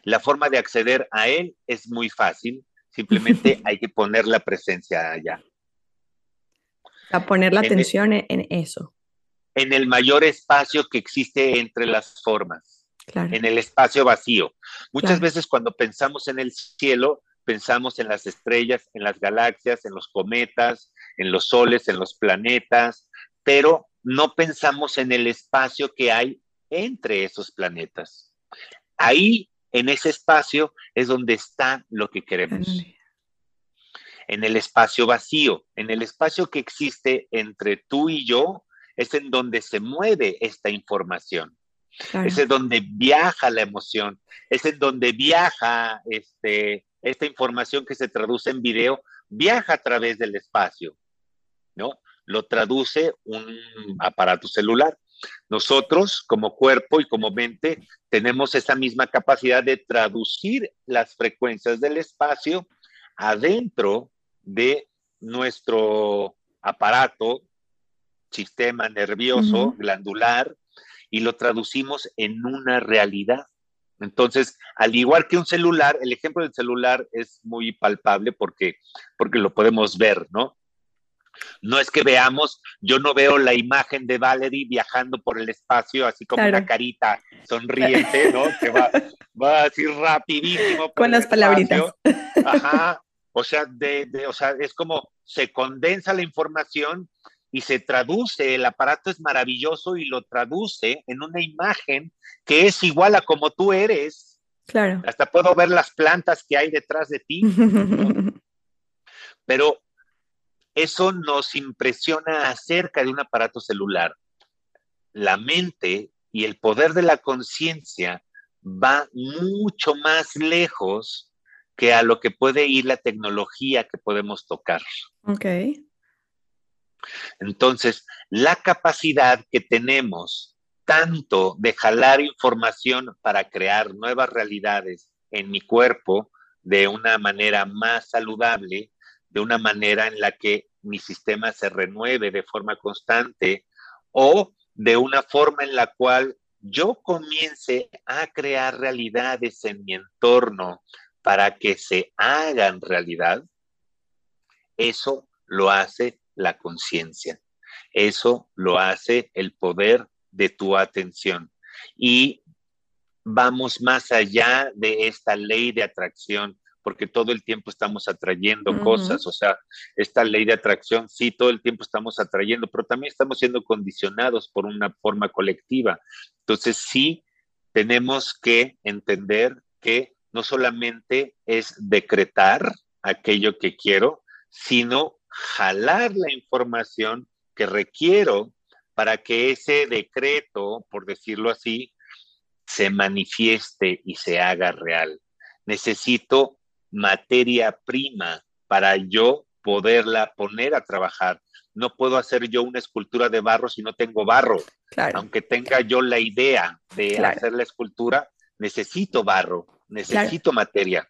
La forma de acceder a él es muy fácil, simplemente <laughs> hay que poner la presencia allá. A poner la atención en, eso. En el mayor espacio que existe entre las formas, claro. en el espacio vacío. Muchas veces cuando pensamos en el cielo, pensamos en las estrellas, en las galaxias, en los cometas, en los soles, en los planetas, pero no pensamos en el espacio que hay entre esos planetas. Ahí, en ese espacio, es donde está lo que queremos. En el espacio vacío, en el espacio que existe entre tú y yo, es en donde se mueve esta información. Es en donde viaja la emoción, es en donde viaja este, esta información que se traduce en video, viaja a través del espacio, ¿no? Lo traduce un aparato celular. Nosotros, como cuerpo y como mente, tenemos esa misma capacidad de traducir las frecuencias del espacio adentro de nuestro aparato, sistema nervioso, glandular, y lo traducimos en una realidad. Entonces, al igual que un celular, el ejemplo del celular es muy palpable porque, porque lo podemos ver, ¿no? No es que veamos, yo no veo la imagen de Valerie viajando por el espacio así como una carita sonriente, ¿no? Que va, va así rapidísimo. Con las palabritas. Ajá. O sea, de, o sea, es como se condensa la información y se traduce, el aparato es maravilloso y lo traduce en una imagen que es igual a como tú eres. Claro. Hasta puedo ver las plantas que hay detrás de ti. <laughs> Pero eso nos impresiona acerca de un aparato celular. La mente y el poder de la conciencia va mucho más lejos que a lo que puede ir la tecnología que podemos tocar. Ok. Entonces, la capacidad que tenemos tanto de jalar información para crear nuevas realidades en mi cuerpo de una manera más saludable, de una manera en la que mi sistema se renueve de forma constante o de una forma en la cual yo comience a crear realidades en mi entorno para que se hagan realidad, eso lo hace la conciencia. Eso lo hace el poder de tu atención. Y vamos más allá de esta ley de atracción, porque todo el tiempo estamos atrayendo cosas, o sea, esta ley de atracción, sí, todo el tiempo estamos atrayendo, pero también estamos siendo condicionados por una forma colectiva. Entonces, sí, tenemos que entender que no solamente es decretar aquello que quiero, sino jalar la información que requiero para que ese decreto, por decirlo así, se manifieste y se haga real. Necesito materia prima para yo poderla poner a trabajar. No puedo hacer yo una escultura de barro si no tengo barro. Aunque tenga yo la idea de hacer la escultura, necesito barro, necesito materia.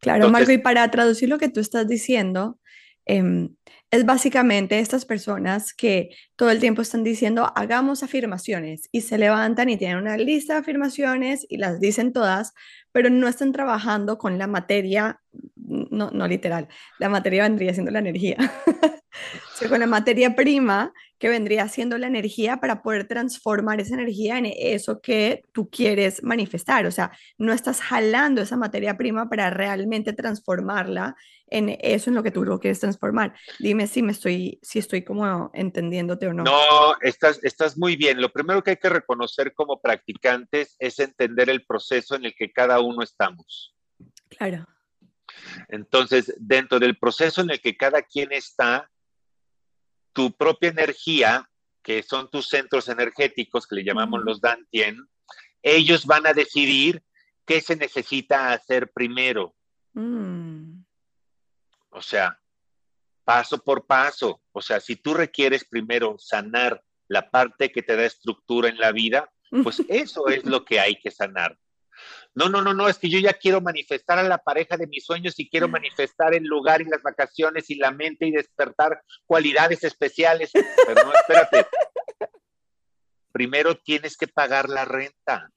Claro, Marco, y para traducir lo que tú estás diciendo, Em, es básicamente estas personas que todo el tiempo están diciendo, hagamos afirmaciones y se levantan y tienen una lista de afirmaciones y las dicen todas, pero no están trabajando con la materia, no, no literal, la materia vendría siendo la energía, <laughs> con la materia prima que vendría siendo la energía para poder transformar esa energía en eso que tú quieres manifestar. O sea, no estás jalando esa materia prima para realmente transformarla en eso en lo que tú lo quieres transformar. Dime si me estoy, si estoy como entendiéndote o no. No, estás, estás muy bien. Lo primero que hay que reconocer como practicantes es entender el proceso en el que cada uno estamos. Claro. Entonces, dentro del proceso en el que cada quien está, tu propia energía, que son tus centros energéticos, que le llamamos los Dantien, ellos van a decidir qué se necesita hacer primero. Mm. O sea, paso por paso. O sea, si tú requieres primero sanar la parte que te da estructura en la vida, pues <laughs> eso es lo que hay que sanar. No, no, no, no, es que yo ya quiero manifestar a la pareja de mis sueños y quiero manifestar el lugar y las vacaciones y la mente y despertar cualidades especiales. Pero no, espérate. Primero tienes que pagar la renta.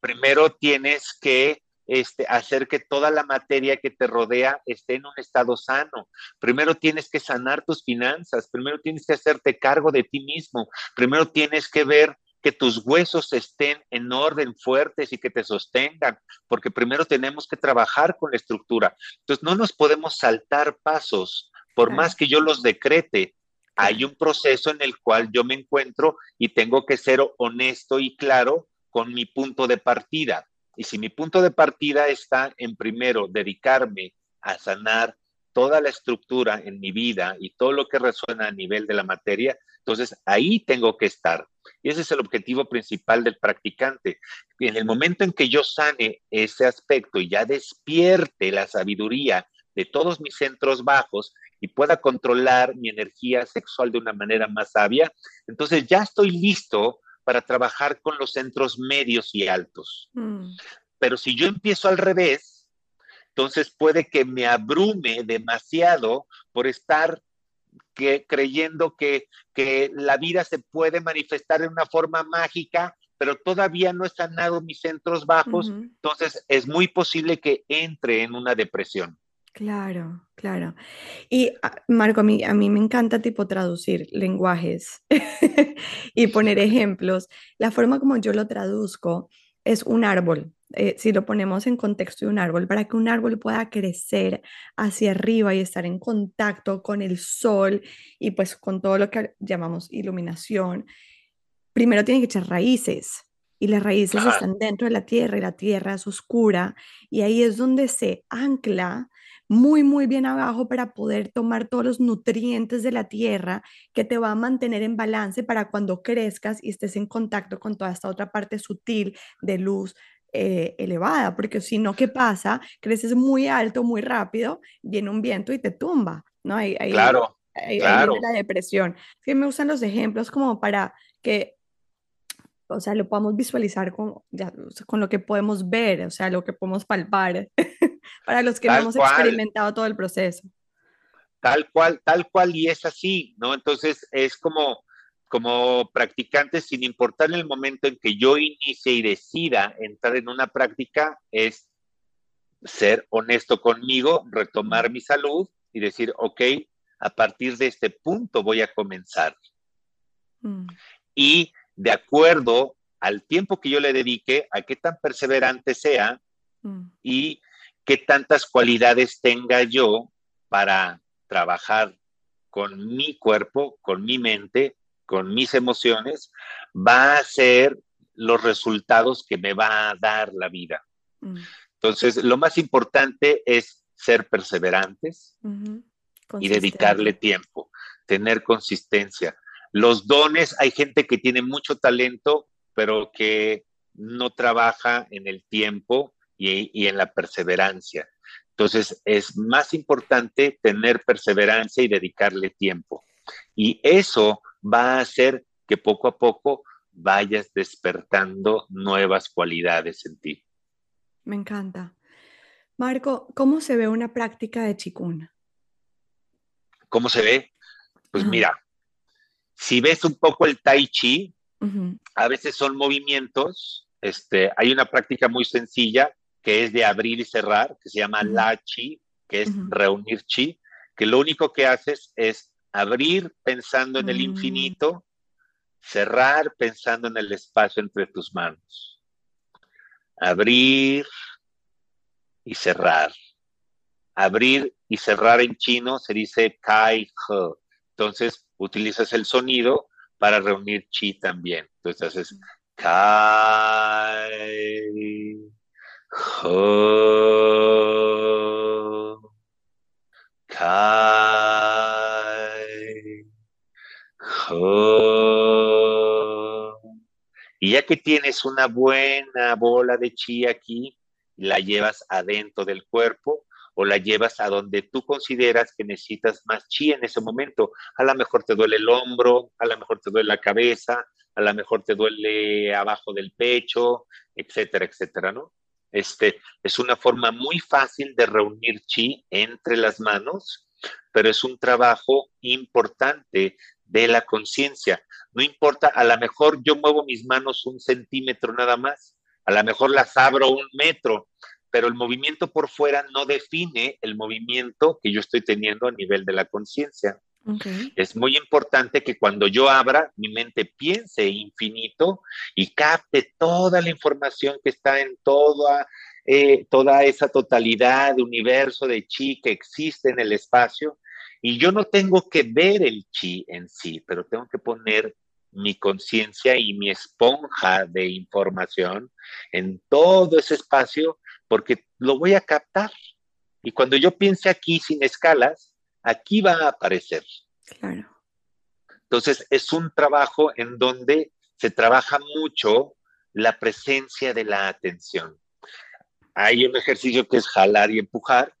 primero tienes que este, hacer que toda la materia que te rodea esté en un estado sano. Primero tienes que sanar tus finanzas, primero tienes que hacerte cargo de ti mismo, primero tienes que ver que tus huesos estén en orden, fuertes y que te sostengan, porque primero tenemos que trabajar con la estructura. Entonces, no nos podemos saltar pasos, por más que yo los decrete. Hay un proceso en el cual yo me encuentro y tengo que ser honesto y claro con mi punto de partida. Y si mi punto de partida está en primero dedicarme a sanar toda la estructura en mi vida y todo lo que resuena a nivel de la materia, entonces ahí tengo que estar. Y ese es el objetivo principal del practicante. Y en el momento en que yo sane ese aspecto y ya despierte la sabiduría de todos mis centros bajos y pueda controlar mi energía sexual de una manera más sabia, entonces ya estoy listo para trabajar con los centros medios y altos. Mm. Pero si yo empiezo al revés, entonces puede que me abrume demasiado por estar que, creyendo que, que la vida se puede manifestar de una forma mágica, pero todavía no he sanado mis centros bajos, entonces es muy posible que entre en una depresión. Claro, claro. Y ah, Marco, a mí, a mí me encanta tipo traducir lenguajes <laughs> y poner ejemplos. La forma como yo lo traduzco es un árbol. Eh, si lo ponemos en contexto de un árbol, para que un árbol pueda crecer hacia arriba y estar en contacto con el sol y pues con todo lo que llamamos iluminación, primero tiene que echar raíces y las raíces están dentro de la tierra y la tierra es oscura y ahí es donde se ancla muy, muy bien abajo para poder tomar todos los nutrientes de la tierra que te va a mantener en balance para cuando crezcas y estés en contacto con toda esta otra parte sutil de luz eh, elevada, porque si no, ¿qué pasa? Creces muy alto, muy rápido, viene un viento y te tumba, ¿no? Ahí, claro, claro. la depresión. Sí, me gustan los ejemplos como para que o sea, lo podamos visualizar con, ya, con lo que podemos ver, o sea, lo que podemos palpar, <laughs> para los que no hemos experimentado todo el proceso. Tal cual, tal cual, y es así, ¿no? Entonces es como, como practicante, sin importar el momento en que yo inicie y decida entrar en una práctica, es ser honesto conmigo, retomar mi salud y decir, ok, a partir de este punto voy a comenzar. Mm. Y de acuerdo al tiempo que yo le dedique, a qué tan perseverante sea mm. y qué tantas cualidades tenga yo para trabajar con mi cuerpo, con mi mente, con mis emociones, va a ser los resultados que me va a dar la vida. Mm. Entonces, lo más importante es ser perseverantes y dedicarle tiempo, tener consistencia. Los dones, hay gente que tiene mucho talento, pero que no trabaja en el tiempo y, en la perseverancia. Entonces, es más importante tener perseverancia y dedicarle tiempo. Y eso va a hacer que poco a poco vayas despertando nuevas cualidades en ti. Me encanta. Marco, ¿cómo se ve una práctica de chikun? ¿Cómo se ve? Pues mira, si ves un poco el tai chi, a veces son movimientos, este, hay una práctica muy sencilla que es de abrir y cerrar, que se llama la chi, que es reunir chi, que lo único que haces es abrir pensando en el mm. infinito, cerrar pensando en el espacio entre tus manos. Abrir y cerrar. Abrir y cerrar en chino se dice kai he. Entonces, utilizas el sonido para reunir chi también. Entonces haces kai, ho, kai, ho. Y ya que tienes una buena bola de chi aquí, la llevas adentro del cuerpo, o la llevas a donde tú consideras que necesitas más chi en ese momento. A lo mejor te duele el hombro, a lo mejor te duele la cabeza, a lo mejor te duele abajo del pecho, etcétera, etcétera, ¿no? Este, es una forma muy fácil de reunir chi entre las manos, pero es un trabajo importante de la conciencia. No importa, a lo mejor yo muevo mis manos un centímetro nada más, a lo mejor las abro un metro, pero el movimiento por fuera no define el movimiento que yo estoy teniendo a nivel de la conciencia. Es muy importante que cuando yo abra, mi mente piense infinito y capte toda la información que está en toda, eh, toda esa totalidad de universo de chi que existe en el espacio. Y yo no tengo que ver el chi en sí, pero tengo que poner mi conciencia y mi esponja de información en todo ese espacio porque lo voy a captar. Y cuando yo piense aquí sin escalas, aquí va a aparecer. Claro. Entonces, es un trabajo en donde se trabaja mucho la presencia de la atención. Hay un ejercicio que es jalar y empujar,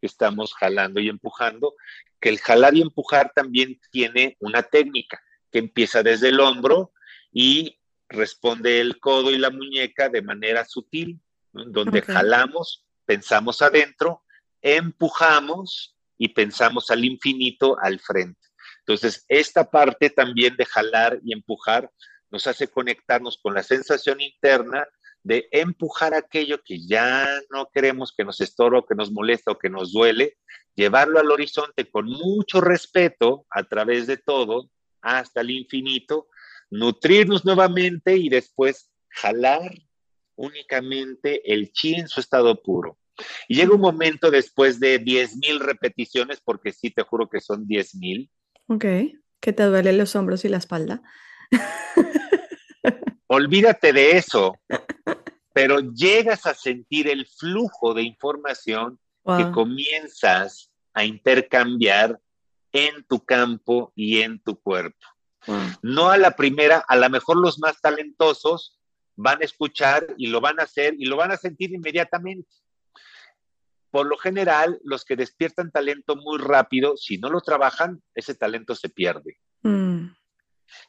que estamos jalando y empujando, que el jalar y empujar también tiene una técnica que empieza desde el hombro y responde el codo y la muñeca de manera sutil donde jalamos, pensamos adentro, empujamos y pensamos al infinito al frente. Entonces, esta parte también de jalar y empujar nos hace conectarnos con la sensación interna de empujar aquello que ya no queremos que nos estorba, que nos molesta o que nos duele, llevarlo al horizonte con mucho respeto a través de todo hasta el infinito, nutrirnos nuevamente y después jalar únicamente el chi en su estado puro. Y llega un momento después de 10.000 repeticiones, porque sí te juro que son 10.000. Ok, que te duelen los hombros y la espalda. Olvídate de eso, <laughs> pero llegas a sentir el flujo de información que comienzas a intercambiar en tu campo y en tu cuerpo. No a la primera, a lo mejor los más talentosos van a escuchar y lo van a hacer y lo van a sentir inmediatamente. Por lo general, los que despiertan talento muy rápido, si no lo trabajan, ese talento se pierde. Mm.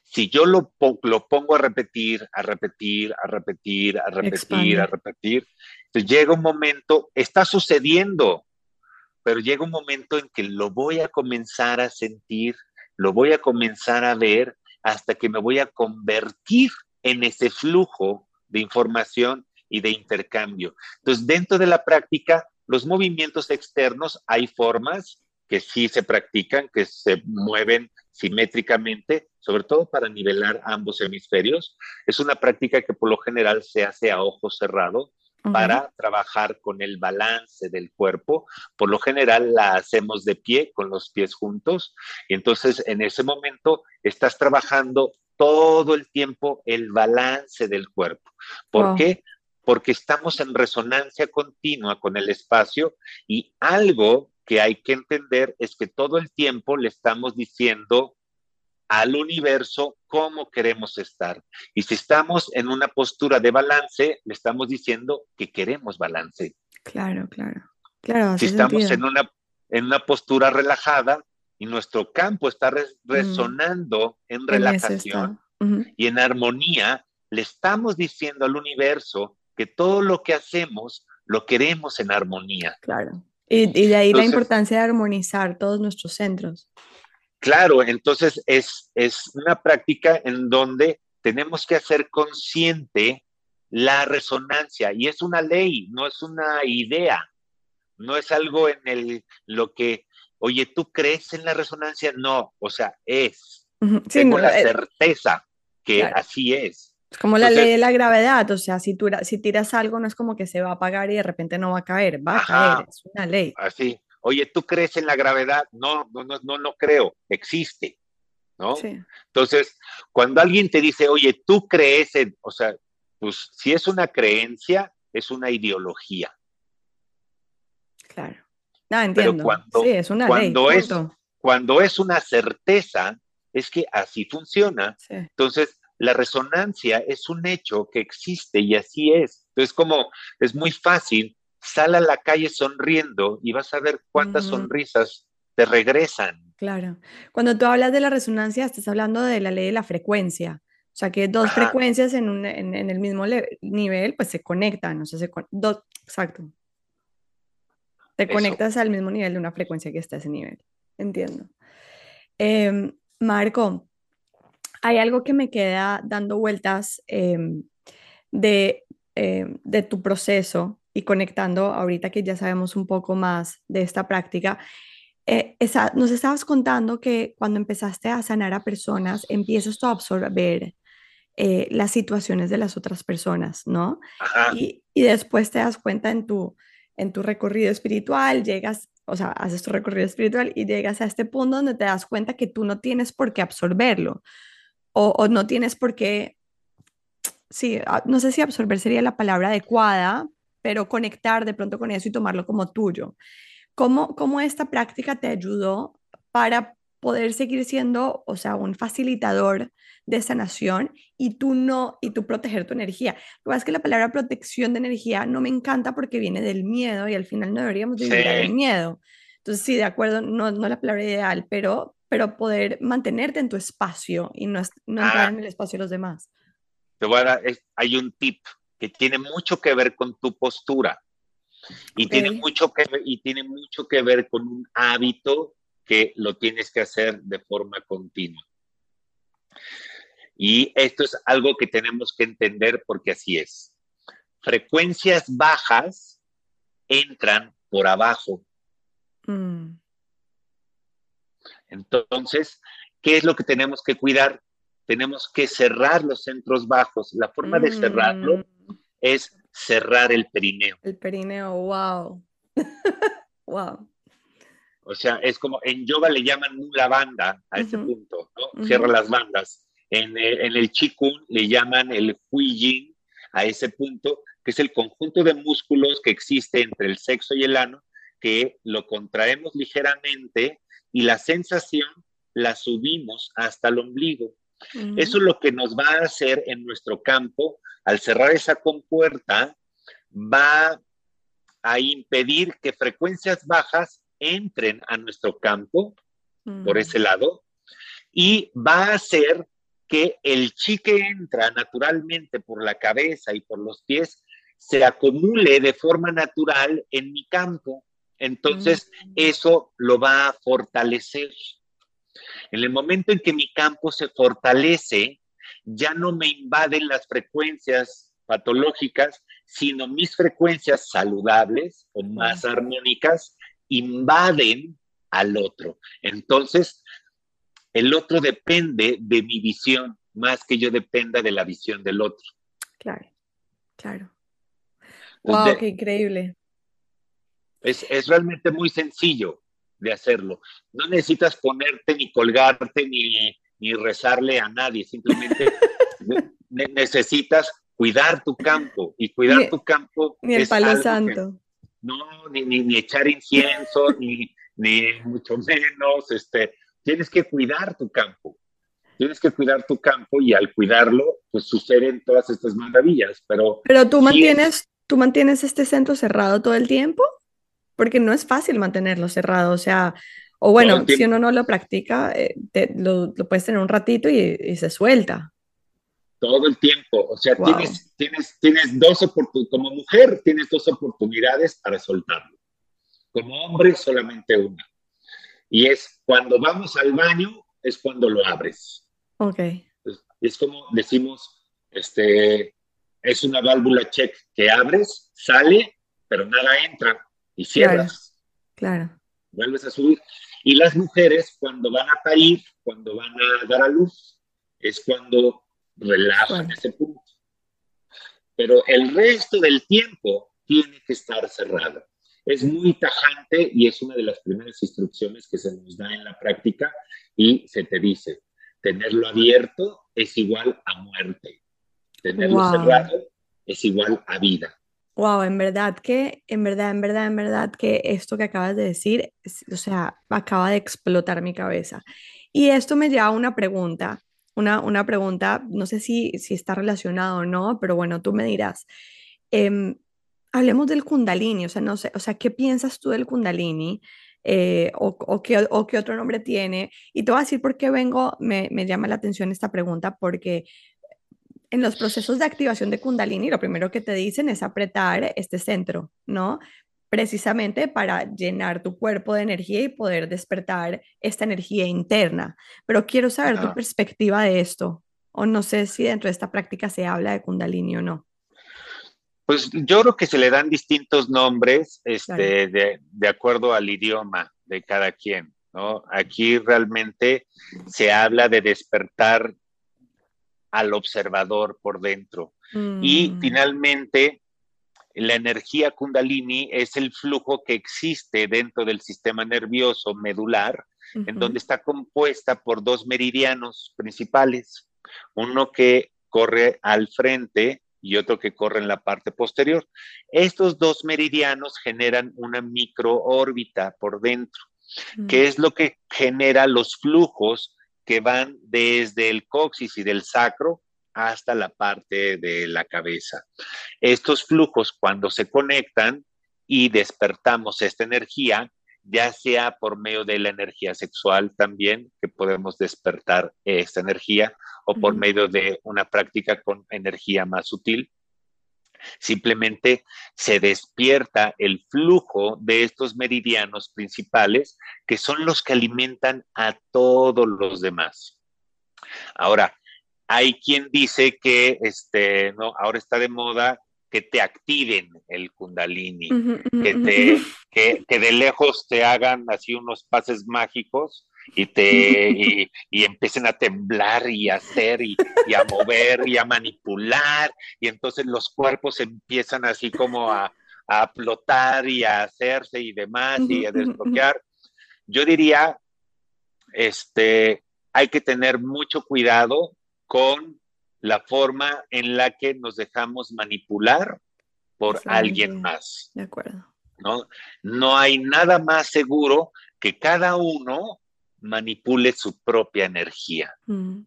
Si yo lo, lo, pongo a repetir, a repetir, a repetir, a repetir, a repetir, llega un momento, está sucediendo, pero llega un momento en que lo voy a comenzar a sentir, lo voy a comenzar a ver hasta que me voy a convertir en ese flujo de información y de intercambio. Entonces, dentro de la práctica, los movimientos externos, hay formas que sí se practican, que se mueven simétricamente, sobre todo para nivelar ambos hemisferios. Es una práctica que por lo general se hace a ojo cerrado para trabajar con el balance del cuerpo. Por lo general la hacemos de pie, con los pies juntos. Y entonces en ese momento estás trabajando todo el tiempo el balance del cuerpo. ¿Por qué? Porque estamos en resonancia continua con el espacio y algo que hay que entender es que todo el tiempo le estamos diciendo al universo cómo queremos estar. Y si estamos en una postura de balance, le estamos diciendo que queremos balance. Claro, claro. claro si estamos en una, en una postura relajada, y nuestro campo está resonando en relajación y en armonía, le estamos diciendo al universo que todo lo que hacemos lo queremos en armonía. Claro. Y, de ahí la importancia de armonizar todos nuestros centros. Claro, entonces es, es una práctica en donde tenemos que hacer consciente la resonancia y es una ley, no es una idea, no es algo en el lo que oye, ¿tú crees en la resonancia? No, o sea, es. Tengo la eh, certeza que así es. Es como la ley de la gravedad, o sea, si, tú, si tiras algo no es como que se va a apagar y de repente no va a caer, va a caer, es una ley. Así. Oye, ¿tú crees en la gravedad? No, no, no, no, no creo, existe, ¿no? Sí. Entonces, cuando alguien te dice, oye, ¿tú crees en, o sea, pues si es una creencia, es una ideología. Claro. No, entiendo. cuando, sí, es una cuando Es, cuando es una certeza, es que así funciona. Entonces, la resonancia es un hecho que existe y así es. Entonces, como es muy fácil, sal a la calle sonriendo y vas a ver cuántas sonrisas te regresan. Claro. Cuando tú hablas de la resonancia, estás hablando de la ley de la frecuencia. O sea, que dos frecuencias en, un, en, el mismo nivel, pues se conectan. O sea, se, dos, exacto. Te conectas al mismo nivel de una frecuencia que está a ese nivel. Entiendo. Em, Marco, hay algo que me queda dando vueltas em, de eh, de tu proceso y conectando ahorita que ya sabemos un poco más de esta práctica, eh, esa, nos estabas contando que cuando empezaste a sanar a personas, empiezas tú a absorber eh, las situaciones de las otras personas, ¿no? Y, y, después te das cuenta en tu, en tu recorrido espiritual, llegas, o sea, haces tu recorrido espiritual y llegas a este punto donde te das cuenta que tú no tienes por qué absorberlo o, no tienes por qué, sí, ah, no sé si absorber sería la palabra adecuada, pero conectar de pronto con eso y tomarlo como tuyo. ¿Cómo, cómo esta práctica te ayudó para poder seguir siendo, o sea, un facilitador de sanación y tú no, y tú proteger tu energía. Lo que es que la palabra protección de energía no me encanta porque viene del miedo y al final no deberíamos vivir del miedo. Entonces, sí, de acuerdo, no, no la palabra ideal, pero, pero poder mantenerte en tu espacio y no, no entrar ah. en el espacio de los demás. Te voy a dar, hay un tip que tiene mucho que ver con tu postura. Y, tiene mucho que, y tiene mucho que ver con un hábito que lo tienes que hacer de forma continua. Y esto es algo que tenemos que entender porque así es. Frecuencias bajas entran por abajo. Mm. Entonces, ¿qué es lo que tenemos que cuidar? Tenemos que cerrar los centros bajos. La forma de cerrarlo mm. es cerrar el perineo. El perineo, wow. <laughs> wow. O sea, es como en yoga le llaman la banda a ese punto, ¿no? Cierra las bandas. En el, en el Qigong le llaman el Hui Yin a ese punto, que es el conjunto de músculos que existe entre el sexo y el ano, que lo contraemos ligeramente y la sensación la subimos hasta el ombligo. Eso es lo que nos va a hacer en nuestro campo al cerrar esa compuerta, va a impedir que frecuencias bajas entren a nuestro campo por mm. ese lado y va a hacer que el chi que entra naturalmente por la cabeza y por los pies se acumule de forma natural en mi campo. Entonces, mm. eso lo va a fortalecer. En el momento en que mi campo se fortalece, ya no me invaden las frecuencias patológicas, sino mis frecuencias saludables o más armónicas invaden al otro. Entonces, el otro depende de mi visión más que yo dependa de la visión del otro. Claro, claro. wow, qué increíble. Es, es, realmente muy sencillo de hacerlo. No necesitas ponerte ni colgarte ni, ni rezarle a nadie, simplemente <laughs> necesitas cuidar tu campo y cuidar tu campo. Ni el palo santo. No, ni, ni, ni, echar incienso, ni, ni mucho menos, este, tienes que cuidar tu campo. Tienes que cuidar tu campo y al cuidarlo, pues suceden todas estas maravillas. Pero, pero tú mantienes, tú mantienes este centro cerrado todo el tiempo, porque no es fácil mantenerlo cerrado. O sea, o bueno, si uno no lo practica, eh, lo, puedes tener un ratito y, se suelta. Todo el tiempo. O sea, tienes, tienes, tienes dos oportunidades, como mujer tienes dos oportunidades para soltarlo. Como hombre, solamente una. Y es cuando vamos al baño, es cuando lo abres. Ok. Es, como decimos, este, es una válvula check que abres, sale, pero nada entra y cierras. Claro. claro. Vuelves a subir. Y las mujeres cuando van a parir, cuando van a dar a luz, es cuando relajan ese punto. Pero el resto del tiempo tiene que estar cerrado. Es muy tajante y es una de las primeras instrucciones que se nos da en la práctica y se te dice, tenerlo abierto es igual a muerte, tenerlo cerrado es igual a vida. Wow, en verdad que, en verdad, en verdad, en verdad que esto que acabas de decir, o sea, acaba de explotar mi cabeza. Y esto me lleva a una pregunta, una, una pregunta, no sé si, si está relacionado o no, pero bueno, tú me dirás. Em, hablemos del kundalini, o sea, no sé, o sea, ¿qué piensas tú del kundalini? Eh, o, o, qué, o, qué, otro nombre tiene. Y te voy a decir por qué vengo, me, me llama la atención esta pregunta, porque en los procesos de activación de Kundalini, lo primero que te dicen es apretar este centro, ¿no? Precisamente para llenar tu cuerpo de energía y poder despertar esta energía interna. Pero quiero saber tu perspectiva de esto, o no sé si dentro de esta práctica se habla de Kundalini o no. Pues yo creo que se le dan distintos nombres este, de, de, acuerdo al idioma de cada quien, ¿no? Aquí realmente se habla de despertar al observador por dentro. Y mm. finalmente, la energía kundalini es el flujo que existe dentro del sistema nervioso medular, en donde está compuesta por dos meridianos principales, uno que corre al frente y otro que corre en la parte posterior. Estos dos meridianos generan una microórbita por dentro, que es lo que genera los flujos que van desde el coxis y del sacro hasta la parte de la cabeza. Estos flujos cuando se conectan y despertamos esta energía, ya sea por medio de la energía sexual también, que podemos despertar esta energía, o por medio de una práctica con energía más sutil, simplemente se despierta el flujo de estos meridianos principales, que son los que alimentan a todos los demás. Ahora, hay quien dice que este, no, ahora está de moda que te activen el kundalini, que, te, que, de lejos te hagan así unos pases mágicos y te y, empiecen a temblar y a hacer y, a mover y a manipular y entonces los cuerpos empiezan así como a, a flotar y a hacerse y demás y a desbloquear. Yo diría, este, hay que tener mucho cuidado con la forma en la que nos dejamos manipular por alguien más. De acuerdo. ¿no? no hay nada más seguro que cada uno manipule su propia energía. Mm.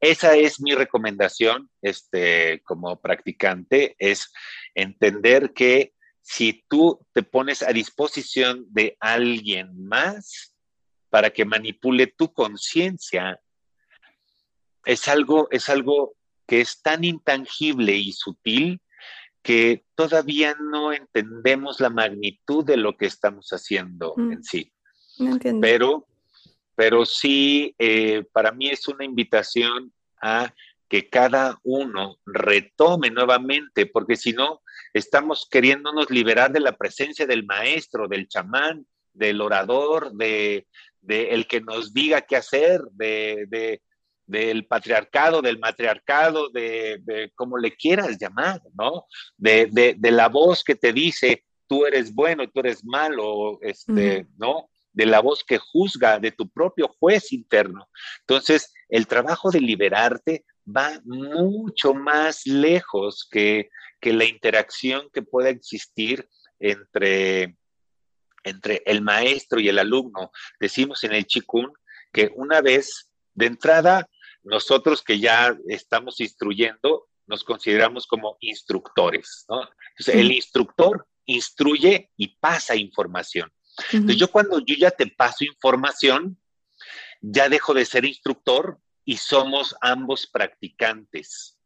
Esa es mi recomendación este, como practicante, es entender que si tú te pones a disposición de alguien más para que manipule tu conciencia, es algo, es algo que es tan intangible y sutil que todavía no entendemos la magnitud de lo que estamos haciendo mm. en sí. No. Pero, pero sí, eh, para mí es una invitación a que cada uno retome nuevamente, porque si no, estamos queriéndonos liberar de la presencia del maestro, del chamán, del orador, de, de el que nos diga qué hacer, de, de, del patriarcado, del matriarcado, de, de como le quieras llamar, ¿no? De, de, la voz que te dice, tú eres bueno, tú eres malo, este, ¿no? De la voz que juzga, de tu propio juez interno. Entonces, el trabajo de liberarte va mucho más lejos que, que la interacción que pueda existir entre, entre el maestro y el alumno. Decimos en el Chikun que una vez de entrada, nosotros que ya estamos instruyendo, nos consideramos como instructores, ¿no? Entonces, el instructor instruye y pasa información. Entonces, yo cuando yo ya te paso información, ya dejo de ser instructor y somos ambos practicantes.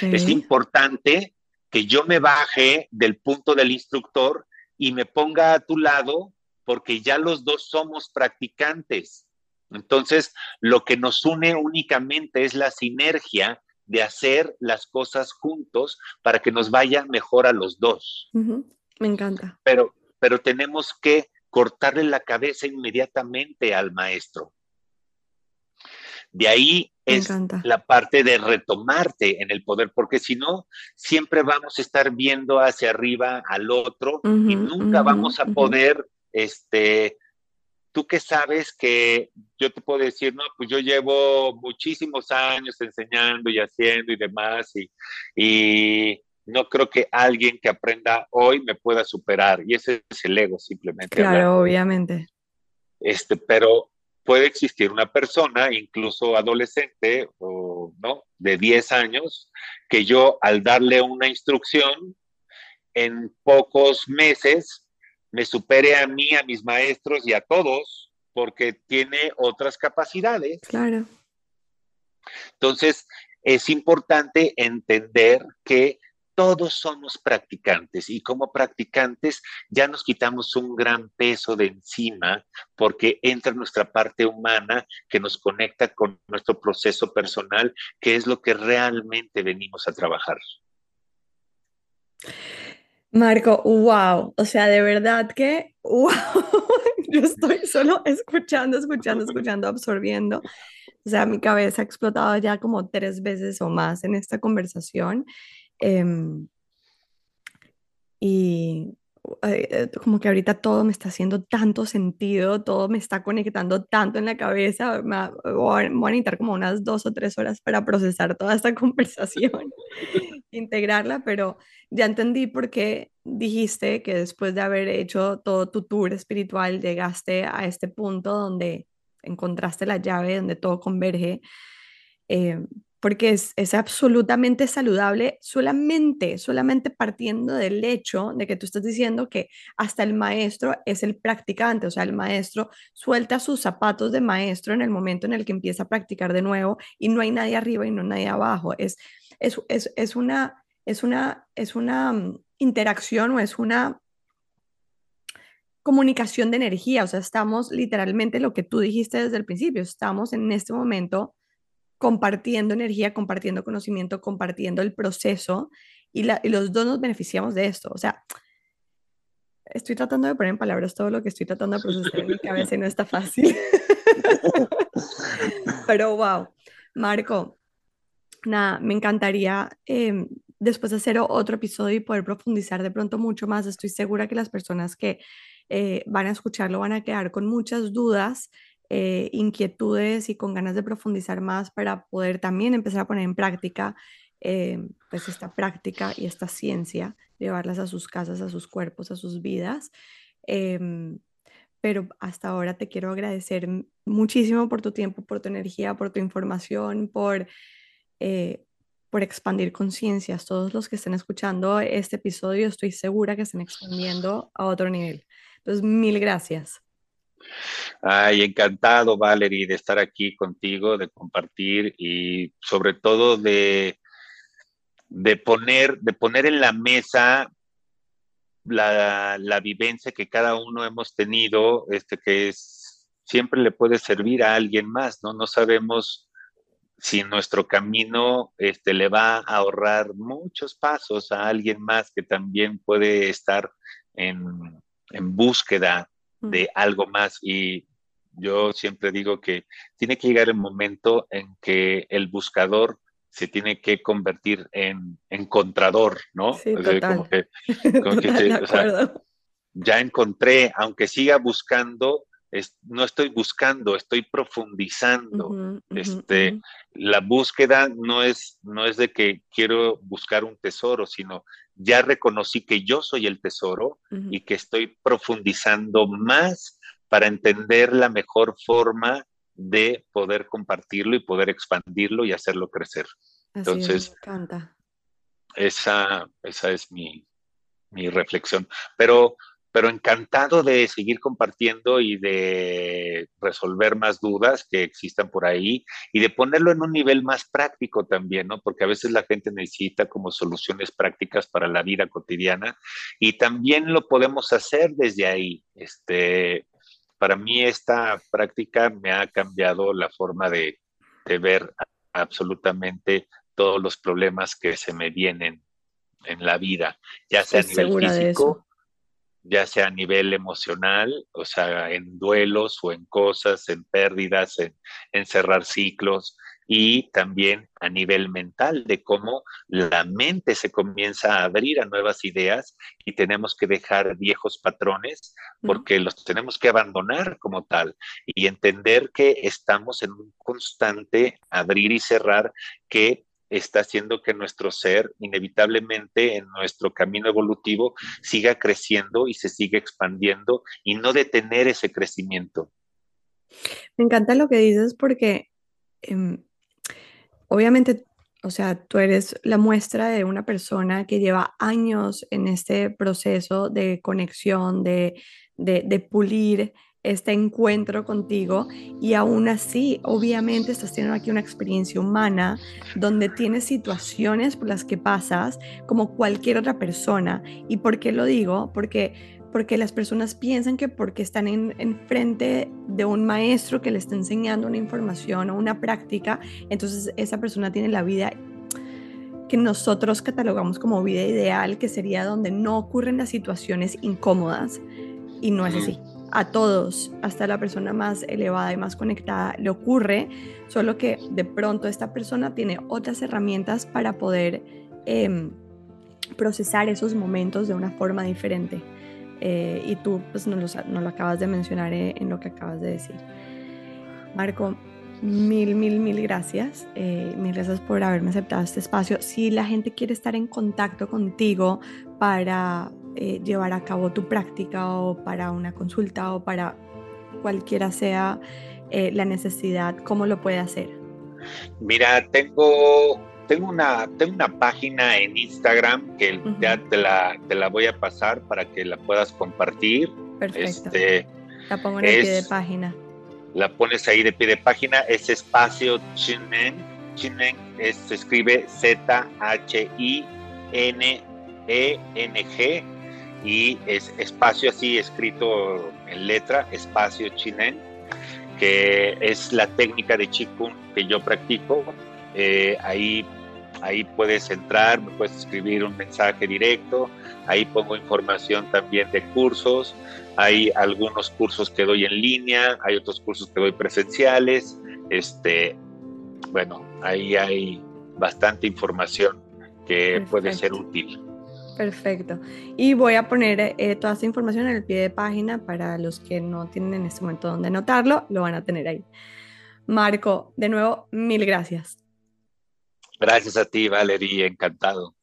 Es importante que yo me baje del punto del instructor y me ponga a tu lado porque ya los dos somos practicantes. Entonces, lo que nos une únicamente es la sinergia de hacer las cosas juntos para que nos vaya mejor a los dos. Me encanta. Pero, pero tenemos que cortarle la cabeza inmediatamente al maestro. De ahí es la parte de retomarte en el poder, porque si no, siempre vamos a estar viendo hacia arriba al otro y nunca vamos a poder este, tú que sabes que yo te puedo decir, no, pues yo llevo muchísimos años enseñando y haciendo y demás, y, y no creo que alguien que aprenda hoy me pueda superar. Y ese es el ego, simplemente. Claro, obviamente. Este, pero puede existir una persona, incluso adolescente o no, de 10 años, que yo al darle una instrucción, en pocos meses me supere a mí, a mis maestros y a todos, porque tiene otras capacidades. Claro. Entonces, es importante entender que todos somos practicantes y como practicantes ya nos quitamos un gran peso de encima porque entra nuestra parte humana que nos conecta con nuestro proceso personal, que es lo que realmente venimos a trabajar. Marco, wow, o sea, de verdad que, wow, <laughs> yo estoy solo escuchando, escuchando, escuchando, absorbiendo. O sea, mi cabeza ha explotado ya como tres veces o más en esta conversación. Em, y como que ahorita todo me está haciendo tanto sentido, todo me está conectando tanto en la cabeza. Me voy a necesitar como unas dos o tres horas para procesar toda esta <laughs> conversación, <laughs> integrarla, pero ya entendí por qué dijiste que después de haber hecho todo tu tour espiritual llegaste a este punto donde encontraste la llave, donde todo converge. Eh, porque es, es, absolutamente saludable solamente, solamente partiendo del hecho de que tú estás diciendo que hasta el maestro es el practicante, o sea, el maestro suelta sus zapatos de maestro en el momento en el que empieza a practicar de nuevo y no hay nadie arriba y no hay nadie abajo. Es, es, es, es una, es una, es una mm, interacción o es una comunicación de energía, o sea, estamos literalmente lo que tú dijiste desde el principio, estamos en este momento compartiendo energía, compartiendo conocimiento, compartiendo el proceso y, los dos nos beneficiamos de esto. O sea, estoy tratando de poner en palabras todo lo que estoy tratando de procesar en mi cabeza y no está fácil. <laughs> Pero wow, Marco, nada, me encantaría em, después de hacer otro episodio y poder profundizar de pronto mucho más. Estoy segura que las personas que eh, van a escucharlo van a quedar con muchas dudas eh, inquietudes y con ganas de profundizar más para poder también empezar a poner en práctica eh, pues esta práctica y esta ciencia, llevarlas a sus casas, a sus cuerpos, a sus vidas. Em, pero hasta ahora te quiero agradecer muchísimo por tu tiempo, por tu energía, por tu información, por, eh, por expandir conciencias. Todos los que estén escuchando este episodio estoy segura que están expandiendo a otro nivel. Entonces, mil gracias. Ay, encantado, Valerie, de estar aquí contigo, de compartir y sobre todo de, de, poner, de poner en la mesa la, la, vivencia que cada uno hemos tenido, este, que es, siempre le puede servir a alguien más, ¿no? No sabemos si nuestro camino este, le va a ahorrar muchos pasos a alguien más que también puede estar en, en búsqueda de algo más. Y yo siempre digo que tiene que llegar el momento en que el buscador se tiene que convertir en encontrador, ¿no? Sí, total. ya encontré, aunque siga buscando, no estoy buscando, estoy profundizando. este, La búsqueda no es, no es de que quiero buscar un tesoro, sino ya reconocí que yo soy el tesoro y que estoy profundizando más para entender la mejor forma de poder compartirlo y poder expandirlo y hacerlo crecer. Entonces, me encanta. Esa, esa es mi, mi reflexión. Pero pero encantado de seguir compartiendo y de resolver más dudas que existan por ahí y de ponerlo en un nivel más práctico también, ¿no? Porque a veces la gente necesita como soluciones prácticas para la vida cotidiana y también lo podemos hacer desde ahí. Este, para mí esta práctica me ha cambiado la forma de, ver absolutamente todos los problemas que se me vienen en la vida, ya sea a nivel físico, ya sea a nivel emocional, o sea, en duelos o en cosas, en pérdidas, en, cerrar ciclos, y también a nivel mental, de cómo la mente se comienza a abrir a nuevas ideas y tenemos que dejar viejos patrones porque los tenemos que abandonar como tal y entender que estamos en un constante abrir y cerrar que está haciendo que nuestro ser inevitablemente en nuestro camino evolutivo siga creciendo y se siga expandiendo y no detener ese crecimiento. Me encanta lo que dices porque em, obviamente, o sea, tú eres la muestra de una persona que lleva años en este proceso de conexión, de, de, de pulir este encuentro contigo y aún así, obviamente, estás teniendo aquí una experiencia humana donde tienes situaciones por las que pasas como cualquier otra persona. ¿Y por qué lo digo? Porque porque las personas piensan que porque están en, en, frente de un maestro que le está enseñando una información o una práctica, entonces esa persona tiene la vida que nosotros catalogamos como vida ideal, que sería donde no ocurren las situaciones incómodas, y no es así. A todos, hasta la persona más elevada y más conectada, le ocurre, solo que de pronto esta persona tiene otras herramientas para poder em, procesar esos momentos de una forma diferente. Eh, y tú pues no lo, lo acabas de mencionar eh, en lo que acabas de decir. Marco, mil, mil, mil gracias. Eh, mil gracias por haberme aceptado este espacio. Si la gente quiere estar en contacto contigo para llevar a cabo tu práctica o para una consulta o para cualquiera sea la necesidad, ¿cómo lo puede hacer? Mira, tengo tengo una, tengo una página en Instagram que ya te la, te la voy a pasar para que la puedas compartir. Perfecto. Este, la pongo en el pie de página. La pones ahí de pie de página, es espacio Chinen. Chinen se escribe Z-H-I-N-E-N-G y es espacio así escrito en letra, espacio Chinen, que es la técnica de Qigong que yo practico. Eh, ahí, ahí puedes entrar, me puedes escribir un mensaje directo, ahí pongo información también de cursos, hay algunos cursos que doy en línea, hay otros cursos que doy presenciales, este, bueno, ahí hay bastante información que puede ser útil. Perfecto. Y voy a poner eh, toda esta información en el pie de página para los que no tienen en este momento donde anotarlo, lo van a tener ahí. Marco, de nuevo, mil gracias. Gracias a ti, Valerie, encantado.